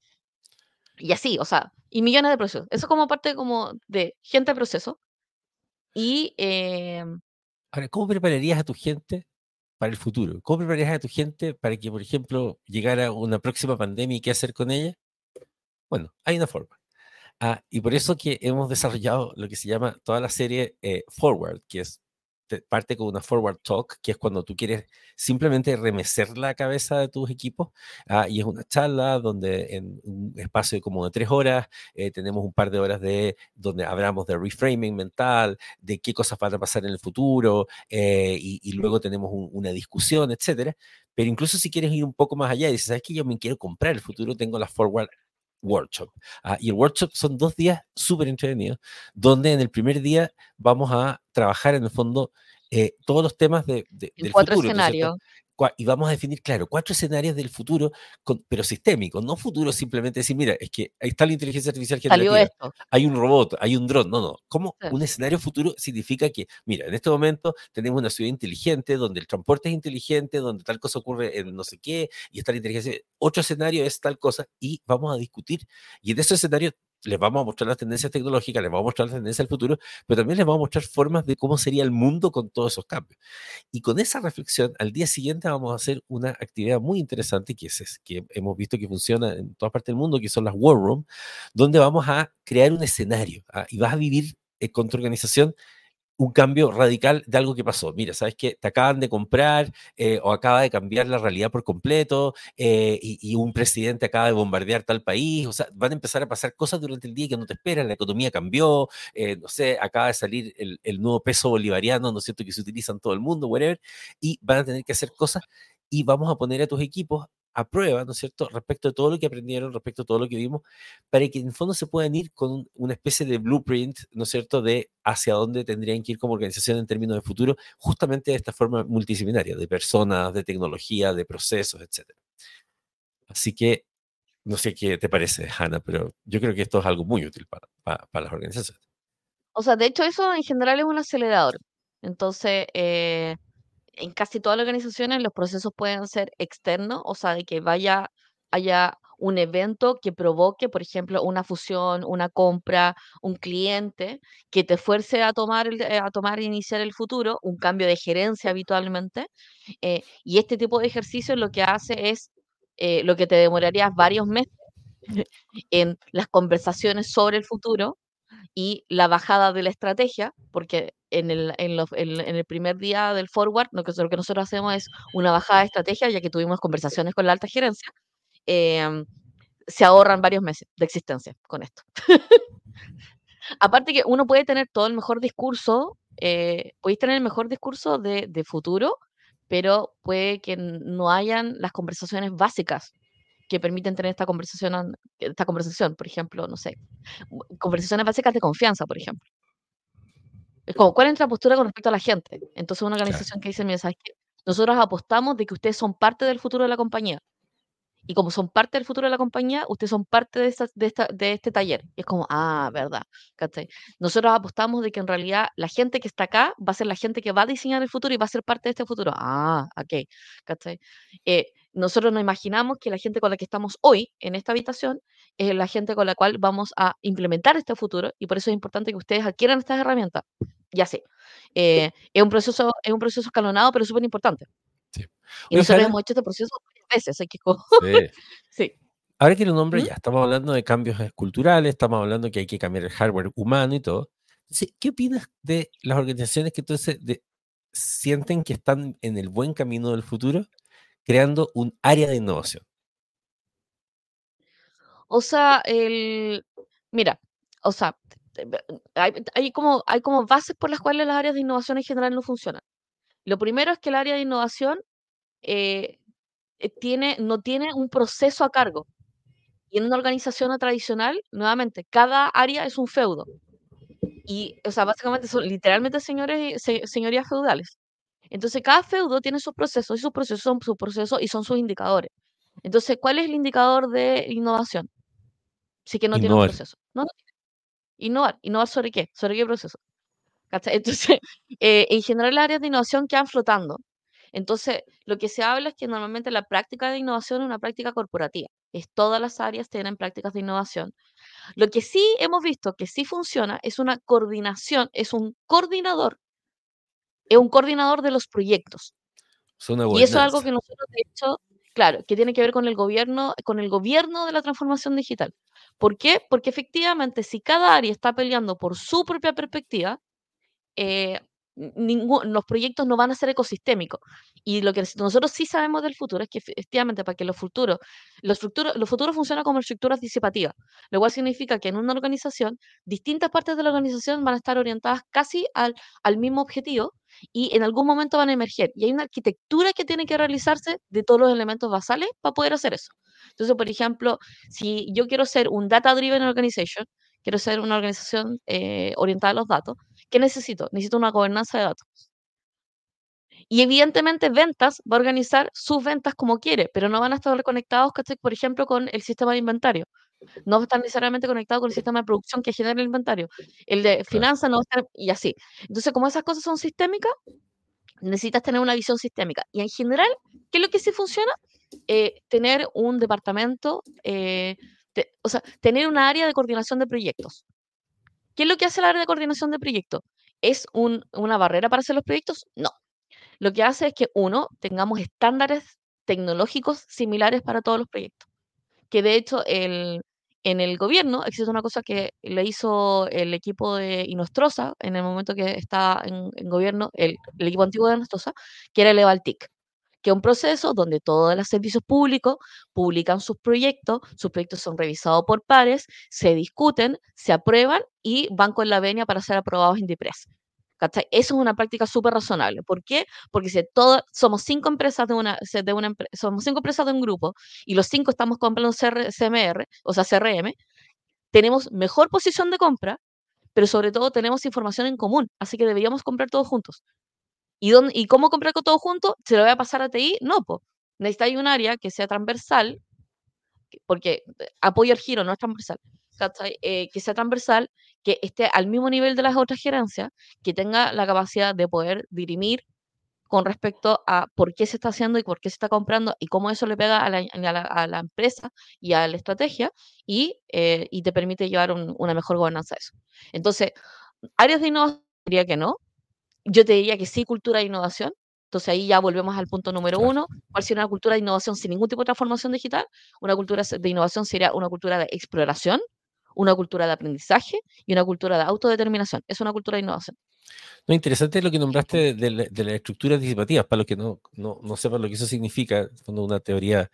y así, o sea, y millones de procesos. Eso como parte como de gente de proceso. Y em, Ahora, ¿cómo prepararías a tu gente para el futuro? ¿Cómo prepararías a tu gente para que, por ejemplo, llegara una próxima pandemia y qué hacer con ella? Bueno, hay una forma. Ah, y por eso que hemos desarrollado lo que se llama toda la serie eh, Forward, que es parte con una forward talk, que es cuando tú quieres simplemente remecer la cabeza de tus equipos, ah, y es una charla donde en un espacio de como de tres horas eh, tenemos un par de horas de donde hablamos de reframing mental, de qué cosas van a pasar en el futuro, eh, y, luego tenemos una discusión, etcétera. Pero incluso si quieres ir un poco más allá y dices, ¿sabes que yo me quiero comprar el futuro? Tengo la forward workshop. Ah, y el workshop son dos días súper entretenidos, donde en el primer día vamos a trabajar en el fondo eh, todos los temas de, de, del cuatro escenarios y vamos a definir, claro, cuatro escenarios del futuro, pero sistémicos, no futuro simplemente decir, mira, es que ahí está la inteligencia artificial generativa, hay un robot, hay un dron, no, no, como un escenario futuro significa que, mira, en este momento tenemos una ciudad inteligente, donde el transporte es inteligente, donde tal cosa ocurre en no sé qué, y está la inteligencia, otro escenario es tal cosa, y vamos a discutir, y en ese escenario les vamos a mostrar las tendencias tecnológicas, les vamos a mostrar las tendencias del futuro, pero también les vamos a mostrar formas de cómo sería el mundo con todos esos cambios. Y con esa reflexión, al día siguiente vamos a hacer una actividad muy interesante que es, que hemos visto que funciona en todas partes del mundo, que son las War Room, donde vamos a crear un escenario ¿ah? y vas a vivir eh, con tu organización un cambio radical de algo que pasó. Mira, sabes que te acaban de comprar eh, o acaba de cambiar la realidad por completo eh, y, un presidente acaba de bombardear tal país. O sea, van a empezar a pasar cosas durante el día que no te esperan. La economía cambió, eh, no sé, acaba de salir el, el, nuevo peso bolivariano, ¿no es cierto?, que se utiliza en todo el mundo, whatever, y van a tener que hacer cosas y vamos a poner a tus equipos a prueba, ¿no es cierto?, respecto a todo lo que aprendieron, respecto a todo lo que vimos, para que en el fondo se puedan ir con una especie de blueprint, ¿no es cierto?, de hacia dónde tendrían que ir como organización en términos de futuro, justamente de esta forma multidisciplinaria, de personas, de tecnología, de procesos, etc. Así que, no sé qué te parece, Hanna, pero yo creo que esto es algo muy útil para, para, las organizaciones. O sea, de hecho eso en general es un acelerador. Entonces, eh, en casi todas las organizaciones los procesos pueden ser externos, o sea, de que vaya, haya un evento que provoque, por ejemplo, una fusión, una compra, un cliente que te fuerce a tomar, eh, a tomar e iniciar el futuro, un cambio de gerencia habitualmente. Eh, y este tipo de ejercicio lo que hace es eh, lo que te demorarías varios meses <laughs> en las conversaciones sobre el futuro y la bajada de la estrategia, porque en el, en, en, el primer día del forward lo que, lo que, nosotros hacemos es una bajada de estrategia, ya que tuvimos conversaciones con la alta gerencia, em, se ahorran varios meses de existencia con esto. <laughs> Aparte que uno puede tener todo el mejor discurso, eh, podéis tener el mejor discurso de, de futuro, pero puede que no hayan las conversaciones básicas que permiten tener esta conversación, esta conversación, por ejemplo, no sé, conversaciones básicas de confianza, por ejemplo. Es como, ¿cuál es nuestra postura con respecto a la gente? Entonces, una organización que dice, mira, ¿sabes qué? Nosotros apostamos de que ustedes son parte del futuro de la compañía. Y como son parte del futuro de la compañía, ustedes son parte de, esta, de, esta, de este taller. Y es como, ah, verdad. Nosotros apostamos de que en realidad la gente que está acá va a ser la gente que va a diseñar el futuro y va a ser parte de este futuro. Ah, ok. ¿cachai? Eh, nosotros nos imaginamos que la gente con la que estamos hoy en esta habitación es la gente con la cual vamos a implementar este futuro y por eso es importante que ustedes adquieran estas herramientas. Ya sé, eh, es, un proceso, es un proceso escalonado, pero súper importante. Y nosotros hemos hecho este proceso varias veces. Que... <laughs> sí. Ahora que lo nombre, ¿Mm? ya estamos hablando de cambios culturales, estamos hablando que hay que cambiar el hardware humano y todo. ¿Qué opinas de las organizaciones que entonces sienten que están en el buen camino del futuro creando un área de innovación? O sea, el, mira, o sea, hay, como, hay como bases por las cuales las áreas de innovación en general no funcionan. Lo primero es que el área de innovación eh, eh, tiene, no tiene un proceso a cargo. Y en una organización tradicional, nuevamente, cada área es un feudo. Y, o sea, básicamente son literalmente señores, señorías feudales. Entonces, cada feudo tiene sus procesos y sus procesos son sus procesos y son sus indicadores. Entonces, ¿cuál es el indicador de innovación? Sí que no tiene un proceso. No, Innovar. ¿Innovar sobre qué? ¿Sobre qué proceso? <laughs> Entonces, eh, en general, las áreas de innovación quedan flotando. Entonces, lo que se habla es que normalmente la práctica de innovación es una práctica corporativa. Es todas las áreas tienen prácticas de innovación. Lo que sí hemos visto que sí funciona es una coordinación, es un coordinador, es un coordinador de los proyectos. y eso es algo que nosotros, de hecho, claro, que tiene que ver con el gobierno, con el gobierno de la transformación digital. ¿Por qué? Porque efectivamente, si cada área está peleando por su propia perspectiva, eh, los proyectos no van a ser ecosistémicos. Y lo que nosotros sí sabemos del futuro es que efectivamente para que los futuros, los futuros, los futuros funcionan como estructuras disipativas, lo cual significa que en una organización, distintas partes de la organización van a estar orientadas casi al, al mismo objetivo y en algún momento van a emerger. Y hay una arquitectura que tiene que realizarse de todos los elementos basales para poder hacer eso. Entonces, por ejemplo, si yo quiero ser un data-driven organization, quiero ser una organización eh, orientada a los datos, ¿qué necesito? Necesito una gobernanza de datos. Y evidentemente ventas va a organizar sus ventas como quiere, pero no van a estar conectados, por ejemplo, con el sistema de inventario. No va a estar necesariamente conectado con el sistema de producción que genera el inventario. El de finanzas no va a estar, y así. Entonces, como esas cosas son sistémicas, necesitas tener una visión sistémica. Y en general, ¿qué es lo que sí funciona? Eh, tener un departamento eh, o sea, tener un área de coordinación de proyectos. ¿Qué es lo que hace el área de coordinación de proyectos? ¿Es una barrera para hacer los proyectos? No. Lo que hace es que, uno, tengamos estándares tecnológicos similares para todos los proyectos. Que de hecho, el, en el gobierno existe una cosa que le hizo el equipo de Inostrosa en el momento que estaba en, gobierno, el, equipo antiguo de Inostrosa, que era el EVALTIC que es un proceso donde todos los servicios públicos publican sus proyectos, sus proyectos son revisados por pares, se discuten, se aprueban y van con la venia para ser aprobados en DIPRES. Eso es una práctica súper razonable. ¿Por qué? Porque si todos somos cinco empresas de una somos cinco empresas de un grupo y los cinco estamos comprando CMR, o sea, CRM, tenemos mejor posición de compra, pero sobre todo tenemos información en común, así que deberíamos comprar todos juntos. ¿Y, dónde, ¿Y cómo comprar todo junto? ¿Se lo voy a pasar a TI? No, pues. Necesita un área que sea transversal, porque eh, apoyo el giro, no es transversal. Eh, que sea transversal, que esté al mismo nivel de las otras gerencias, que tenga la capacidad de poder dirimir con respecto a por qué se está haciendo y por qué se está comprando y cómo eso le pega a la, empresa y a la estrategia y, eh, y te permite llevar una mejor gobernanza de eso. Entonces, áreas de innovación diría que no, yo te diría que sí, cultura de innovación. Entonces ahí ya volvemos al punto número uno. ¿Cuál sería una cultura de innovación sin ningún tipo de transformación digital? Una cultura de innovación sería una cultura de exploración, una cultura de aprendizaje y una cultura de autodeterminación. Es una cultura de innovación. No, interesante lo que nombraste de, las estructuras disipativas, para los que no, no, no, sepan lo que eso significa, cuando una teoría...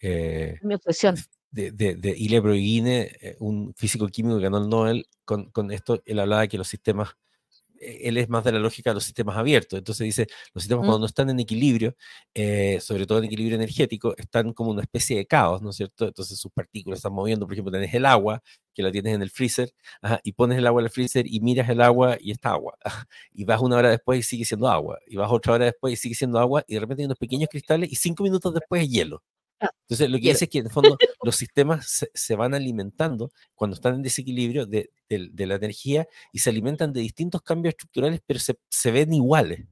Eh, Mi obsesión. De, de, de eh, un físico químico que ganó el Nobel, con, con esto él hablaba de que los sistemas él es más de la lógica de los sistemas abiertos. Entonces dice, los sistemas cuando mm. no están en equilibrio, eh, sobre todo en equilibrio energético, están como una especie de caos, ¿no es cierto? Entonces sus partículas están moviendo. Por ejemplo, tenés el agua, que la tienes en el freezer, y pones el agua en el freezer y miras el agua y está agua. y vas una hora después y sigue siendo agua. Y vas otra hora después y sigue siendo agua. Y de repente hay unos pequeños cristales y cinco minutos después es hielo. Entonces, lo que dice es que en el fondo los sistemas se, van alimentando cuando están en desequilibrio de, la energía y se alimentan de distintos cambios estructurales, pero se, se ven iguales.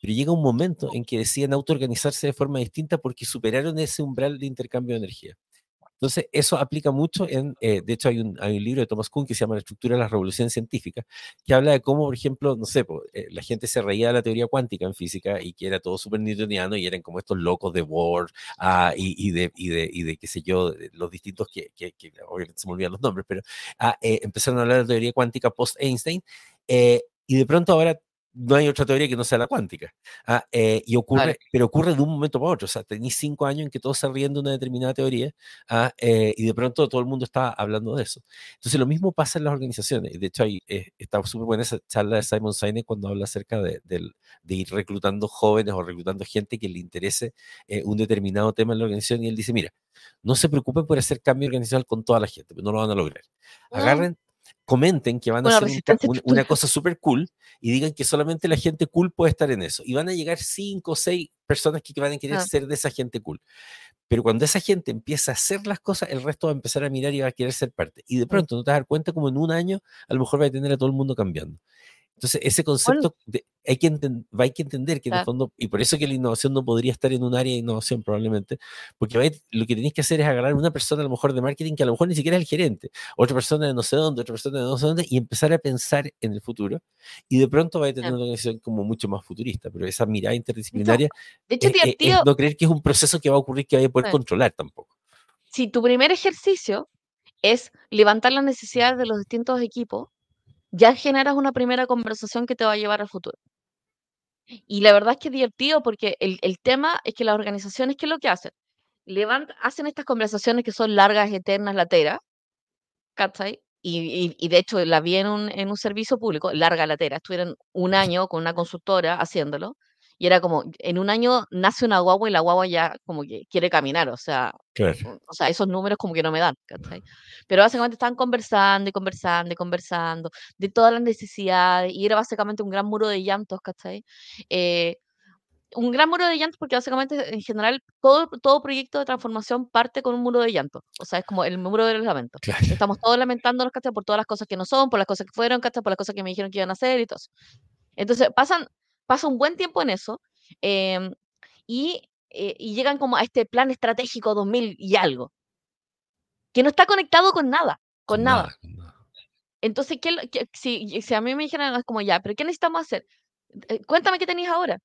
Pero llega un momento en que deciden autoorganizarse de forma distinta porque superaron ese umbral de intercambio de energía. Entonces, eso aplica mucho en, eh, de hecho, hay un, hay un, libro de Thomas Kuhn que se llama La estructura de la revolución científica, que habla de cómo, por ejemplo, no sé, eh, la gente se reía de la teoría cuántica en física y que era todo súper newtoniano y eran como estos locos de Bohr ah, y, de, y, de, y de, qué sé yo, los distintos que, que, que obviamente se me olvidan los nombres, pero ah, eh, empezaron a hablar de la teoría cuántica post-Einstein. y de pronto ahora no hay otra teoría que no sea la cuántica. Ah, eh, y ocurre, pero ocurre de un momento para otro. O sea, tenéis cinco años en que todos se ríen de una determinada teoría ah, eh, y de pronto todo el mundo está hablando de eso. Entonces, lo mismo pasa en las organizaciones. De hecho, ahí eh, está súper buena esa charla de Simon Sinek cuando habla acerca de, ir reclutando jóvenes o reclutando gente que le interese un determinado tema en la organización. Y él dice: Mira, no se preocupen por hacer cambio organizacional con toda la gente, pero no lo van a lograr. Agarren comenten que van a hacer <laughs> una cosa súper cool y digan que solamente la gente cool puede estar en eso. Y van a llegar cinco o seis personas que van a querer ah. ser de esa gente cool. Pero cuando esa gente empieza a hacer las cosas, el resto va a empezar a mirar y va a querer ser parte. Y de mm. pronto no te vas a dar cuenta como en un año a lo mejor va a tener a todo el mundo cambiando. Entonces, ese concepto hay, que hay que entender que en el fondo, y por eso que la innovación no podría estar en un área de innovación probablemente, porque lo que tenéis que hacer es agarrar una persona a lo mejor de marketing que a lo mejor ni siquiera es el gerente, otra persona de no sé dónde, otra persona de no sé dónde, y empezar a pensar en el futuro. Y de pronto va a tener una organización como mucho más futurista, pero esa mirada interdisciplinaria, de hecho, no creer que es un proceso que va a ocurrir que vaya a poder controlar tampoco. Si tu primer ejercicio es levantar las necesidades de los distintos equipos, ya generas una primera conversación que te va a llevar al futuro. Y la verdad es que es divertido porque el, tema es que las organizaciones, ¿qué es lo que hacen? Levant, hacen estas conversaciones que son largas, eternas, lateras, ¿cachai? Y, y, de hecho la vi en un, en un servicio público, larga latera, estuvieron un año con una consultora haciéndolo, y era como, en un año nace una guagua y la guagua ya como que quiere caminar, o sea, o sea, esos números como que no me dan, ¿cachai? Pero básicamente estaban conversando y conversando y conversando de todas las necesidades y era básicamente un gran muro de llantos, ¿cachai? Eh, un gran muro de llantos porque básicamente en general todo, todo proyecto de transformación parte con un muro de llantos. O sea, es como el muro de los lamentos. Estamos todos lamentándonos, ¿cachai? Por todas las cosas que no son, por las cosas que fueron, ¿cachai? Por las cosas que me dijeron que iban a hacer y todo eso. Entonces pasan, pasa un buen tiempo en eso em, y, eh, y llegan como a este plan estratégico 2000 y algo, que no está conectado con nada, con nada. Entonces, ¿qué, si, si, a mí me dijeran, como ya, pero ¿qué necesitamos hacer? Eh, cuéntame qué tenéis ahora.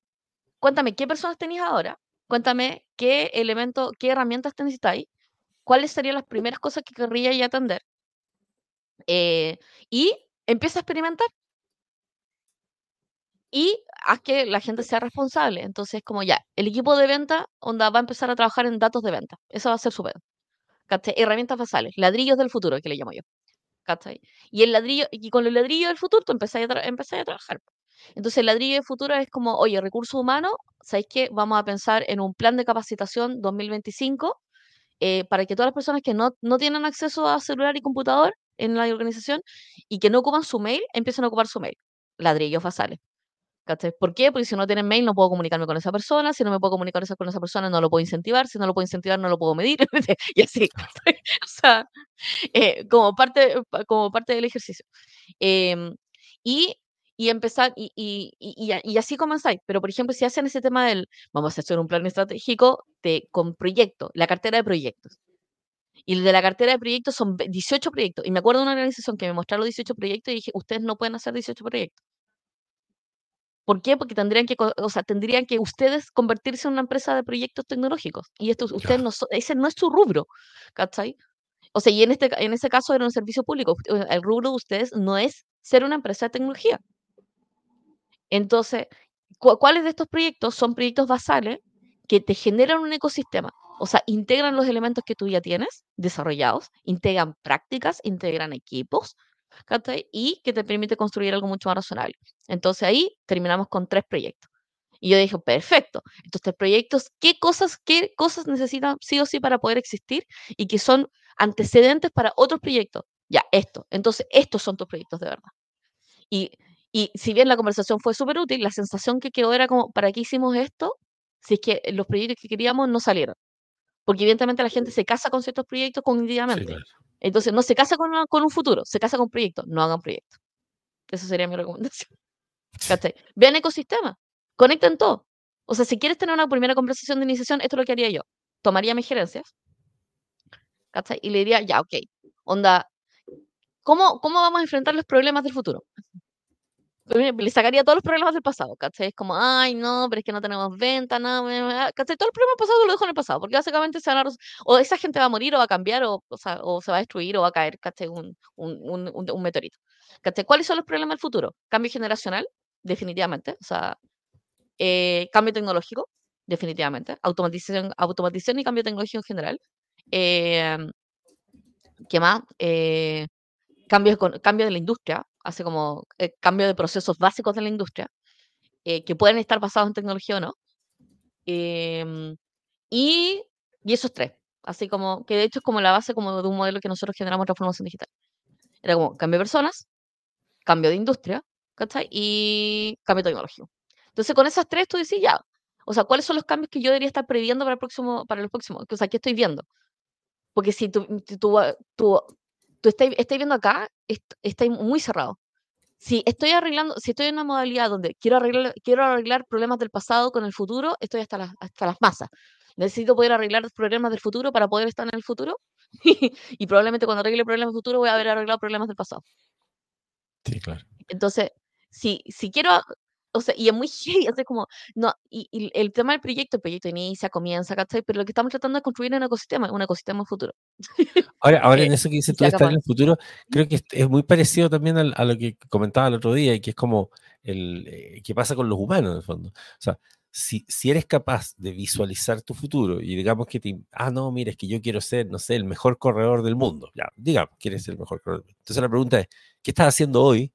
Cuéntame qué personas tenéis ahora. Cuéntame qué elementos, qué herramientas te necesitáis. ¿Cuáles serían las primeras cosas que querría atender? Eh, y empieza a experimentar y haz que la gente sea responsable. Entonces, como ya, el equipo de venta onda, va a empezar a trabajar en datos de venta. Eso va a ser su venta. Herramientas basales, ladrillos del futuro, que le llamo yo. Y el ladrillo, y con el ladrillo del futuro tú empezás a, a trabajar. Entonces, el ladrillo del futuro es como, oye, recursos humanos, ¿sabéis qué? Vamos a pensar en un plan de capacitación 2025 eh, para que todas las personas que no, no tienen acceso a celular y computador en la organización y que no ocupan su mail, empiecen a ocupar su mail. Ladrillos basales. ¿Por qué? Porque si no tienen mail no puedo comunicarme con esa persona, si no me puedo comunicar con esa persona no lo puedo incentivar, si no lo puedo incentivar no lo puedo medir, <laughs> y así. <laughs> o sea, eh, como, parte, como parte del ejercicio. Em, y, y, empezar, y, y, y, así comenzáis. Pero, por ejemplo, si hacen ese tema del, vamos a hacer un plan estratégico de, con proyectos, la cartera de proyectos. Y el de la cartera de proyectos son 18 proyectos. Y me acuerdo de una organización que me mostraron los 18 proyectos y dije, ustedes no pueden hacer 18 proyectos. ¿Por qué? Porque tendrían que, o sea, tendrían que ustedes convertirse en una empresa de proyectos tecnológicos. Y esto, ustedes no, ese no es su rubro, ¿cachai? O sea, y en este, en ese caso era un servicio público. El rubro de ustedes no es ser una empresa de tecnología. Entonces, ¿cuáles de estos proyectos son proyectos basales que te generan un ecosistema? O sea, integran los elementos que tú ya tienes desarrollados, integran prácticas, integran equipos, y que te permite construir algo mucho más razonable. Entonces ahí terminamos con tres proyectos. Y yo dije, perfecto. Estos tres proyectos, ¿qué cosas, qué cosas necesitan sí o sí para poder existir y que son antecedentes para otros proyectos? Ya, esto. Entonces, estos son tus proyectos de verdad. Y, y si bien la conversación fue súper útil, la sensación que quedó era como, ¿para qué hicimos esto? Si es que los proyectos que queríamos no salieron. Porque evidentemente la gente se casa con ciertos proyectos cognitivamente. Entonces, no se casa con, con, un futuro, se casa con un proyecto, no hagan proyecto. Esa sería mi recomendación. <laughs> Vean ecosistema, conecten todo. O sea, si quieres tener una primera conversación de iniciación, esto es lo que haría yo. Tomaría mis gerencias y le diría, ya, ok, onda, ¿cómo, ¿cómo vamos a enfrentar los problemas del futuro? Le sacaría todos los problemas del pasado, ¿cachai? Es como, ay, no, pero es que no tenemos venta, no, ¿cachai? Todo el problema del pasado lo dejo en el pasado, porque básicamente se van a, o esa gente va a morir o va a cambiar, o, o, sea, o se va a destruir o va a caer, ¿cachai? Un, un, un, un meteorito. ¿Cachai? ¿Cuáles son los problemas del futuro? Cambio generacional, definitivamente, o sea, eh, cambio tecnológico, definitivamente, automatización, automatización y cambio tecnológico en general. Eh, ¿Qué más? Eh, cambios, cambio de la industria, hace como eh, cambio de procesos básicos de la industria, eh, que pueden estar basados en tecnología o no. Em, y, y esos tres, así como, que de hecho es como la base como de un modelo que nosotros generamos transformación digital. Era como cambio de personas, cambio de industria, ¿cachai? Y cambio tecnológico. Entonces, con esas tres tú dices, ya, o sea, ¿cuáles son los cambios que yo debería estar previendo para el próximo, para los próximos? O sea, ¿qué estoy viendo? Porque si tú, tú, tú, tú estáis, viendo acá, estáis muy cerrado. si estoy arreglando, si estoy en una modalidad donde quiero arreglar, quiero arreglar problemas del pasado con el futuro, estoy hasta las, hasta las masas. Necesito poder arreglar los problemas del futuro para poder estar en el futuro. <laughs> y probablemente cuando arregle problemas del futuro voy a haber arreglado problemas del pasado. Sí, claro. Entonces, si, si quiero, o sea, y es muy <laughs> heavy, o sea, como, no, y, y el tema del proyecto, el proyecto inicia, comienza, ¿cachai? Pero lo que estamos tratando es construir un ecosistema, un ecosistema futuro. <laughs> Ahora, ahora en eso que dices tú de estar en el futuro, creo que es, es muy parecido también al- a, lo que comentaba el otro día, y que es como el eh, que pasa con los humanos, en el fondo. O sea, si, si eres capaz de visualizar tu futuro y digamos que te, ah, no, mira, es que yo quiero ser, no sé, el mejor corredor del mundo, ya, digamos, quieres ser el mejor corredor. Entonces la pregunta es, ¿qué estás haciendo hoy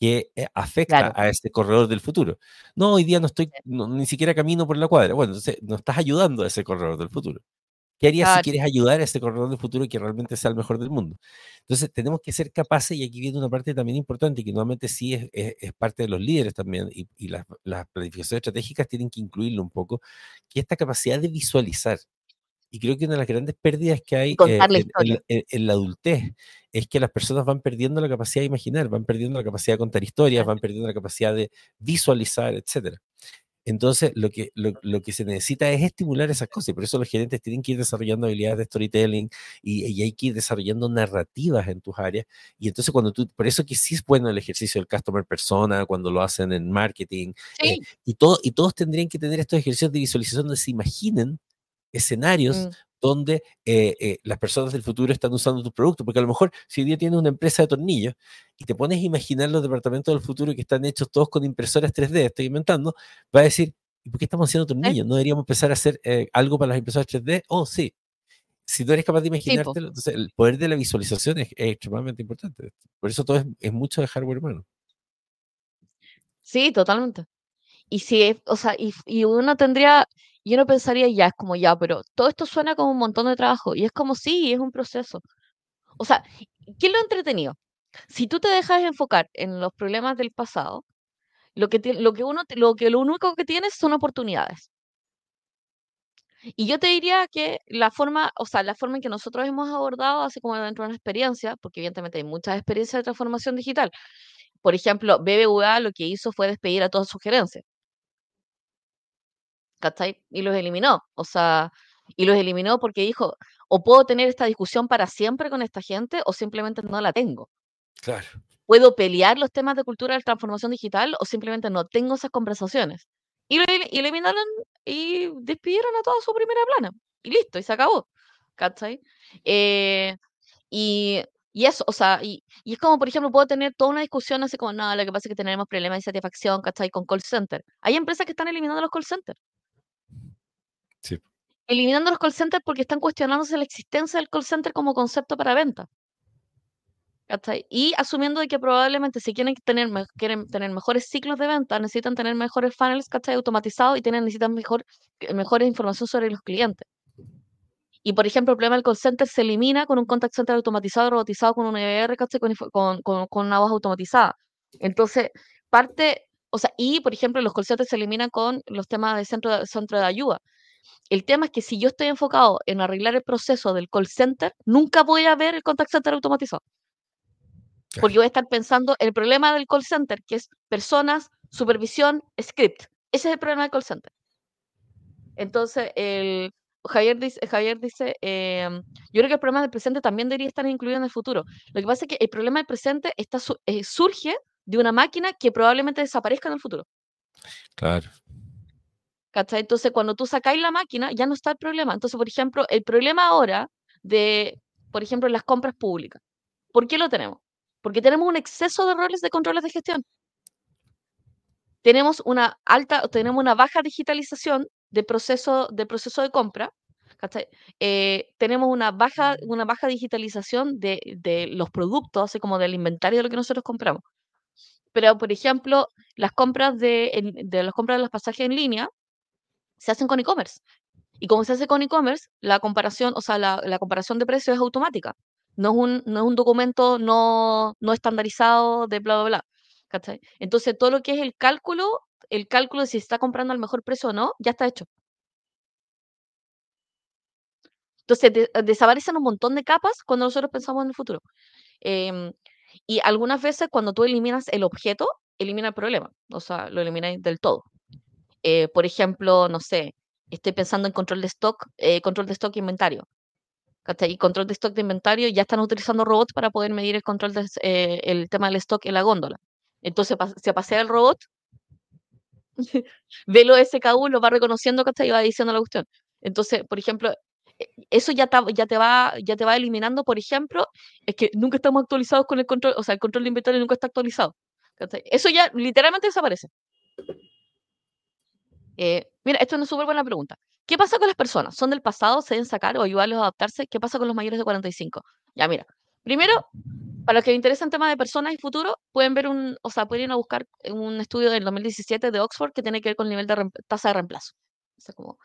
que eh, afecta Claro. a ese corredor del futuro? No, hoy día no estoy, no- ni siquiera camino por la cuadra. Bueno, entonces no estás ayudando a ese corredor del futuro. ¿Qué harías si Claro. quieres ayudar a ese corredor del futuro y que realmente sea el mejor del mundo? Entonces, tenemos que ser capaces, y aquí viene una parte también importante, que nuevamente sí es, es- es parte de los líderes también, y, y las, las planificaciones estratégicas tienen que incluirlo un poco, que esta capacidad de visualizar. Y creo que una de las grandes pérdidas que hay eh, en, en en- la adultez es que las personas van perdiendo la capacidad de imaginar, van perdiendo la capacidad de contar historias, van perdiendo la capacidad de visualizar, etcétera. Entonces, lo que, lo, lo que se necesita es estimular esas cosas, y por eso los gerentes tienen que ir desarrollando habilidades de storytelling y, y hay que ir desarrollando narrativas en tus áreas. Y entonces, cuando tú, por eso que sí es bueno el ejercicio del customer persona, cuando lo hacen en marketing, eh, Sí. y, todo, y todos tendrían que tener estos ejercicios de visualización donde se imaginen escenarios Mm, donde eh, eh, las personas del futuro están usando tus productos, porque a lo mejor si hoy día tienes una empresa de tornillos y te pones a imaginar los departamentos del futuro que están hechos todos con impresoras 3D, estoy inventando, va a decir, ¿y por qué estamos haciendo tornillos? ¿No deberíamos empezar a hacer eh, algo para las impresoras 3D? Oh, sí. Si tú eres capaz de imaginártelo, entonces el poder de la visualización es, es extremadamente importante. Por eso todo es, es mucho de hardware humano. Sí, totalmente. Y si, es- o sea, y, y uno tendría, y uno pensaría, ya, es como ya, pero todo esto suena como un montón de trabajo. Y es como, sí, es un proceso. O sea, ¿qué es lo entretenido? Si tú te dejas enfocar en los problemas del pasado, lo que, ti- lo que uno, te- lo que lo único que tienes son oportunidades. Y yo te diría que la forma, o sea, la forma en que nosotros hemos abordado, así como dentro de una experiencia, porque evidentemente hay muchas experiencias de transformación digital. Por ejemplo, BBVA lo que hizo fue despedir a todas sus gerencias, ¿cachai? Y los eliminó. O sea, y los eliminó porque dijo, o puedo tener esta discusión para siempre con esta gente, o simplemente no la tengo. Claro. Puedo pelear los temas de cultura de transformación digital, o simplemente no tengo esas conversaciones. Y lo y eliminaron y despidieron a toda su primera plana. Y listo, y se acabó. ¿Cachai? Eh, y, y eso, o sea, y, y es como, por ejemplo, puedo tener toda una discusión así como, no, lo que pasa es que tenemos problemas de satisfacción, ¿cachai? Con call center. Hay empresas que están eliminando los call centers. Eliminando los call centers porque están cuestionándose la existencia del call center como concepto para venta. Y asumiendo de que probablemente si quieren tener, quieren tener mejores ciclos de venta, necesitan tener mejores funnels. Automatizados y tienen, necesitan mejor, eh, mejores información sobre los clientes. Y por ejemplo, el problema del call center se elimina con un contact center automatizado, robotizado, con un ¿cachai? Con, con, con, una voz automatizada. Entonces, parte, o sea, y por ejemplo, los call centers se eliminan con los temas de, centro de ayuda. El tema es que si yo estoy enfocado en arreglar el proceso del call center, nunca voy a ver el contact center automatizado. Porque Claro. voy a estar pensando el problema del call center, que es personas, supervisión, script. Ese es el problema del call center. Entonces, el, Javier dice, Javier dice em, yo creo que el problema del presente también debería estar incluido en el futuro. Lo que pasa es que el problema del presente está, eh, surge de una máquina que probablemente desaparezca en el futuro. Claro. ¿Cachai? Entonces, cuando tú sacáis la máquina, ya no está el problema. Entonces, por ejemplo, el problema ahora de, por ejemplo, las compras públicas. ¿Por qué lo tenemos? Porque tenemos un exceso de roles de controles de gestión. Tenemos una alta, tenemos una baja digitalización de proceso de, proceso de compra. Eh, tenemos una baja, una baja digitalización de, de los productos, así como del inventario de lo que nosotros compramos. Pero, por ejemplo, las compras de, de las compras de los pasajes en línea se hacen con e-commerce. Y como se hace con e-commerce, la comparación, o sea, la, comparación de precios es automática. No es un, no es un documento no, no estandarizado de bla, bla, bla. ¿cachai? Entonces, todo lo que es el cálculo, el cálculo de si está comprando al mejor precio o no, ya está hecho. Entonces, de- desaparecen un montón de capas cuando nosotros pensamos en el futuro. Em, Y algunas veces cuando tú eliminas el objeto, elimina el problema, o sea, lo elimináis del todo. Eh, por ejemplo, no sé, estoy pensando en control de stock, eh, control de stock e inventario. Y control de stock de inventario, ya están utilizando robots para poder medir el control del eh, tema del stock en la góndola. Entonces se pasea el robot, <laughs> ve lo SKU, lo va reconociendo, ¿cachai? Y va diciendo la cuestión. Entonces, por ejemplo, e, eso ya, ya, te va, ya te va eliminando, por ejemplo, es que nunca estamos actualizados con el control, o sea, el control de inventario nunca está actualizado. ¿cachai? Eso ya literalmente desaparece. Eh, mira, esto es una súper buena pregunta. ¿Qué pasa con las personas? ¿Son del pasado? ¿Se deben sacar o ayudarlos a adaptarse? ¿Qué pasa con los mayores de 45? Ya, mira. Primero, para los que les interesa el tema de personas y futuro, pueden ver un, o sea, pueden buscar un estudio del 2017 de Oxford que tiene que ver con el nivel de tasa de reemplazo. como,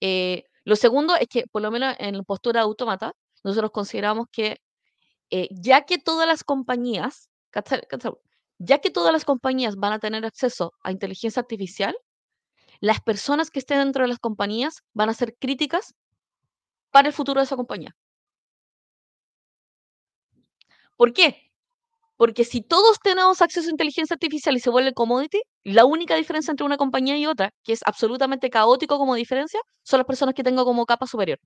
eh, lo segundo es que, por lo menos en postura automata, nosotros consideramos que eh, ya que todas las compañías, ya que todas las compañías van a tener acceso a inteligencia artificial, las personas que estén dentro de las compañías van a ser críticas para el futuro de esa compañía. ¿Por qué? Porque si todos tenemos acceso a inteligencia artificial y se vuelve commodity, la única diferencia entre una compañía y otra, que es absolutamente caótico como diferencia, son las personas que tengo como capa superior.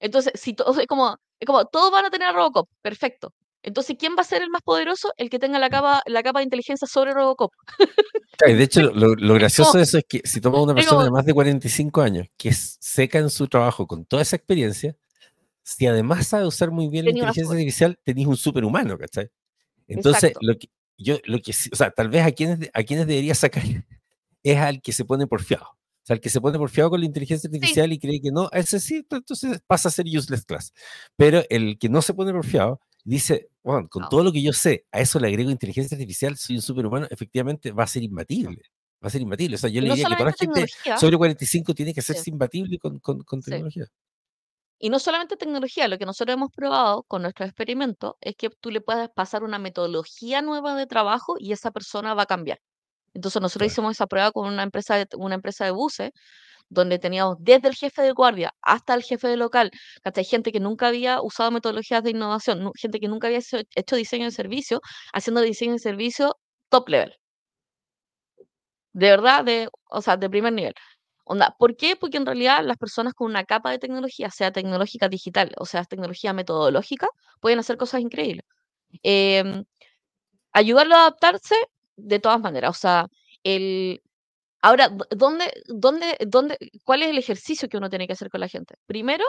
Entonces, si todos, es como, como, todos van a tener Robocop, perfecto. Entonces, ¿quién va a ser el más poderoso? El que tenga la capa, la capa de inteligencia sobre Robocop. de hecho, lo, <laughs> gracioso de eso es que si tomas una persona de más de 45 años que es seca en su trabajo con toda esa experiencia, si además sabe usar muy bien la inteligencia artificial, tenéis un superhumano, ¿cachai? Entonces, lo que, yo, lo que, o sea, tal vez a quienes, a quienes debería sacar <laughs> es al que se pone porfiado. O sea, el que se pone porfiado con la inteligencia artificial y cree que no, ese sí, entonces pasa a ser useless class. Pero el que no se pone porfiado dice, bueno, con todo lo que yo sé, a eso le agrego inteligencia artificial, soy un superhumano, efectivamente va a ser imbatible. Va a ser imbatible. O sea, yo le diría que toda la gente sobre 45 tiene que ser imbatible con, con, tecnología. Y no solamente tecnología, lo que nosotros hemos probado con nuestros experimentos es que tú le puedes pasar una metodología nueva de trabajo y esa persona va a cambiar. Entonces nosotros hicimos esa prueba con una empresa de, una empresa de buses donde teníamos desde el jefe de guardia hasta el jefe de local, hay gente que nunca había usado metodologías de innovación, gente que nunca había hecho, diseño de servicio, haciendo diseño de servicio top level. De verdad, o sea, de primer nivel. ¿Por qué? Porque en realidad las personas con una capa de tecnología, sea tecnológica digital o sea tecnología metodológica, pueden hacer cosas increíbles. Em, ayudarlo a adaptarse de todas maneras. O sea, el, Ahora, ¿dónde, dónde, dónde, ¿cuál es el ejercicio que uno tiene que hacer con la gente? Primero,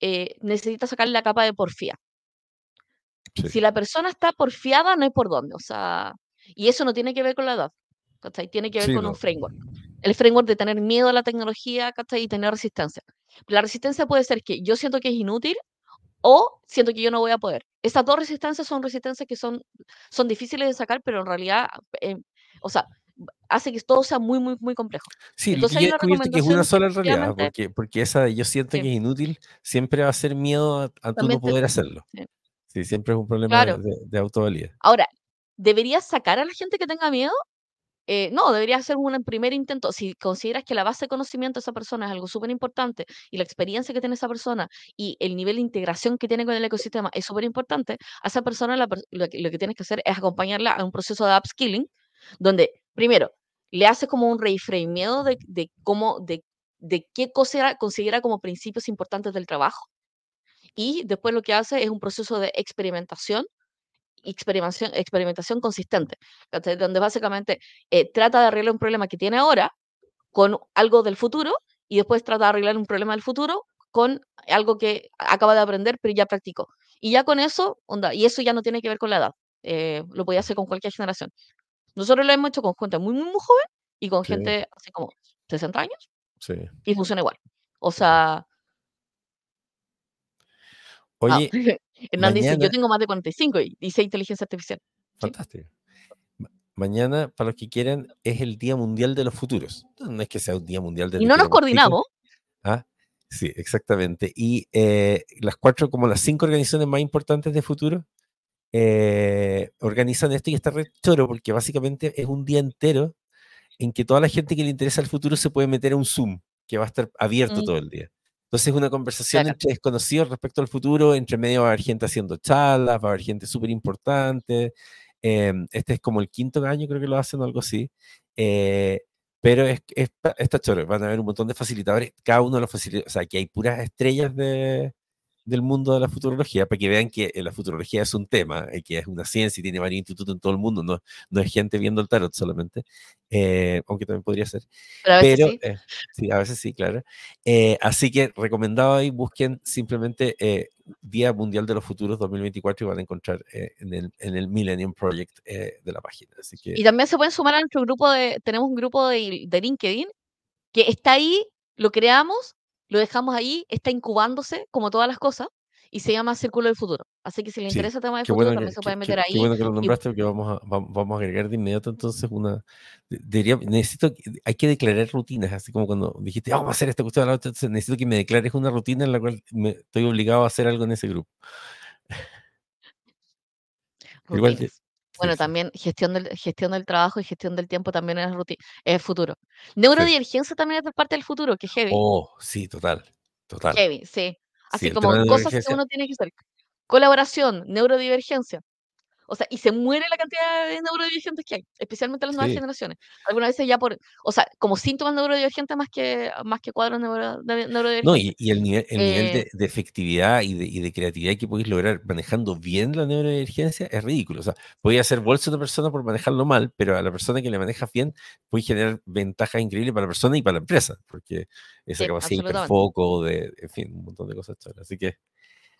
eh, necesita sacarle la capa de porfía. Si la persona está porfiada, no hay por dónde. O sea, y eso no tiene que ver con la edad. Tiene que ver con un framework. El framework de tener miedo a la tecnología y tener resistencia. La resistencia puede ser que yo siento que es inútil o siento que yo no voy a poder. Estas dos resistencias son resistencias que son, son difíciles de sacar, pero en realidad, eh, o sea, hace que todo sea muy, muy, muy complejo. Sí, Entonces, hay una que es una sola realidad, porque, porque esa yo siento que es inútil, siempre va a ser miedo a, tú no poder hacerlo. Sí. siempre es un problema de, de, autovalía. Ahora, ¿deberías sacar a la gente que tenga miedo? Eh, no, debería hacer un primer intento. Si consideras que la base de conocimiento de esa persona es algo súper importante y la experiencia que tiene esa persona y el nivel de integración que tiene con el ecosistema es súper importante, a esa persona lo, que, lo, que, tienes que hacer es acompañarla a un proceso de upskilling donde, primero, le hace como un reframeo de, de cómo, de, qué cosa considera como principios importantes del trabajo. Y después lo que hace es un proceso de experimentación, experimentación, experimentación consistente, donde básicamente eh, trata de arreglar un problema que tiene ahora con algo del futuro y después trata de arreglar un problema del futuro con algo que acaba de aprender pero ya practicó. Y ya con eso, y eso ya no tiene que ver con la edad, eh, lo puede hacer con cualquier generación. Nosotros lo hemos hecho con gente muy, muy, muy joven y con gente así como 60 años. Sí. Y funciona igual. O sea. Oye. <laughs> Hernán dice: Yo tengo más de 45 y dice inteligencia artificial. Fantástico. Mañana, para los que quieran, es el Día Mundial de los Futuros. No es que sea un Día Mundial de Y no nos coordinamos. Ah, sí, exactamente. Y eh, las cuatro, como las cinco organizaciones más importantes de futuro, eh, organizan esto y está re choro porque básicamente es un día entero en que toda la gente que le interesa el futuro se puede meter a un Zoom que va a estar abierto mm. todo el día. Entonces es una conversación entre desconocidos respecto al futuro, entre medio va a haber gente haciendo charlas, va a haber gente súper importante. Em, este es como el quinto año, creo que lo hacen o algo así. Eh, pero es, está choro, van a haber un montón de facilitadores, cada uno de los facilitadores, o sea, que hay puras estrellas de, del mundo de la futurología, para que vean que la futurología es un tema, y que es una ciencia y tiene varios institutos en todo el mundo, no, no es gente viendo el tarot solamente, eh, aunque también podría ser. Pero, a veces sí. Eh, sí. a veces sí, claro. Eh, así que recomendado ahí, busquen simplemente Día Mundial de los Futuros 2024 y van a encontrar en, el, en el Millennium Project de la página. Así que... Y también se pueden sumar a nuestro grupo de, tenemos un grupo de, de LinkedIn que está ahí, lo creamos lo dejamos ahí, está incubándose, como todas las cosas, y se llama Círculo del Futuro. Así que si le interesa el tema del futuro, también se puede meter ahí. Qué bueno que lo nombraste, porque vamos a, vamos a agregar de inmediato entonces una... Diría, necesito, hay que declarar rutinas, así como cuando dijiste, vamos a hacer esta cuestión, entonces necesito que me declares una rutina en la cual me, estoy obligado a hacer algo en ese grupo. <laughs> Igual bueno, también gestión del, gestión del trabajo y gestión del tiempo también es, es futuro. Neurodivergencia también es parte del futuro, que es heavy. Oh, sí, total, total. Heavy, sí. Así como cosas que uno tiene que hacer. Colaboración, neurodivergencia. O sea, y se muere la cantidad de neurodivergentes que hay, especialmente las nuevas generaciones. Algunas veces ya por, o sea, como síntomas neurodivergentes más que, más que cuadros neurodivergentes. No, y, el nivel, el nivel de, eh efectividad y de, y de, creatividad que podéis lograr manejando bien la neurodivergencia es ridículo. O sea, podéis hacer bolsa a una persona por manejarlo mal, pero a la persona que le maneja bien, podéis generar ventajas increíbles para la persona y para la empresa, porque esa capacidad de hiperfoco, de, en fin, un montón de cosas. Así que,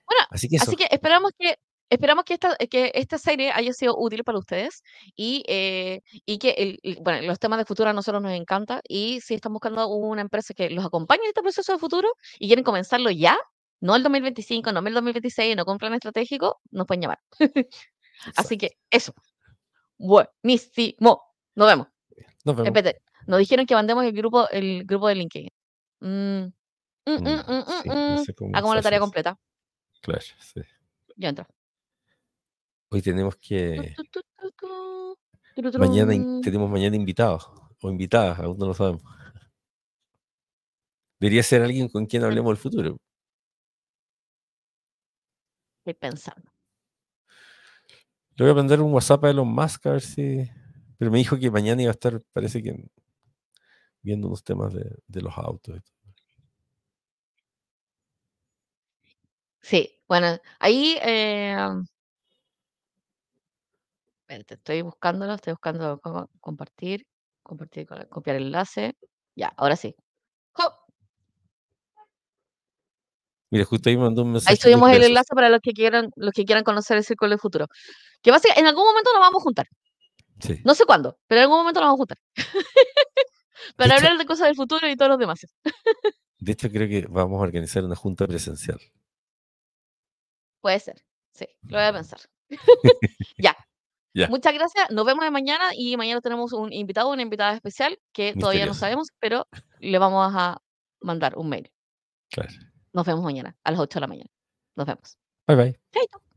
bueno, así que, así que esperamos que Esperamos que esta, que esta serie haya sido útil para ustedes y, eh, y que el, bueno, los temas de futuro a nosotros nos encanta y si están buscando una empresa que los acompañe en este proceso de futuro y quieren comenzarlo ya, no el 2025, no el 2026, no con plan estratégico, nos pueden llamar. <laughs> Así que eso. Buenísimo. Nos vemos. Nos vemos. nos dijeron que mandemos el grupo, el grupo de LinkedIn. Mm. Mm, mm, Hagamos la tarea completa. Claro, sí. Ya entra. Hoy tenemos que. Mañana tenemos mañana invitados o invitadas, aún no lo sabemos. Debería ser alguien con quien hablemos del futuro. Estoy pensando. Le voy a mandar un WhatsApp a Elon Musk a ver si. Pero me dijo que mañana iba a estar, parece que viendo unos temas de, los autos. Sí, bueno, ahí eh, estoy buscándolo, estoy buscando compartir, compartir, copiar el enlace. Ya, ahora sí. Mira, justo ahí mandó un mensaje. Ahí subimos el enlace para los que quieran, los que quieran conocer el círculo del futuro. Que básicamente en algún momento nos vamos a juntar. Sí. No sé cuándo, pero en algún momento nos vamos a juntar. <laughs> para hablar de cosas del futuro y todos los demás. de hecho, creo que vamos a organizar una junta presencial. Puede ser, sí, lo voy a pensar. <laughs> ya, Muchas gracias. Nos vemos de mañana y mañana tenemos un invitado, una invitada especial que todavía no sabemos, pero le vamos a mandar un mail. Claro. Nos vemos mañana a las 8 de la mañana. Nos vemos. Bye bye. Chaito.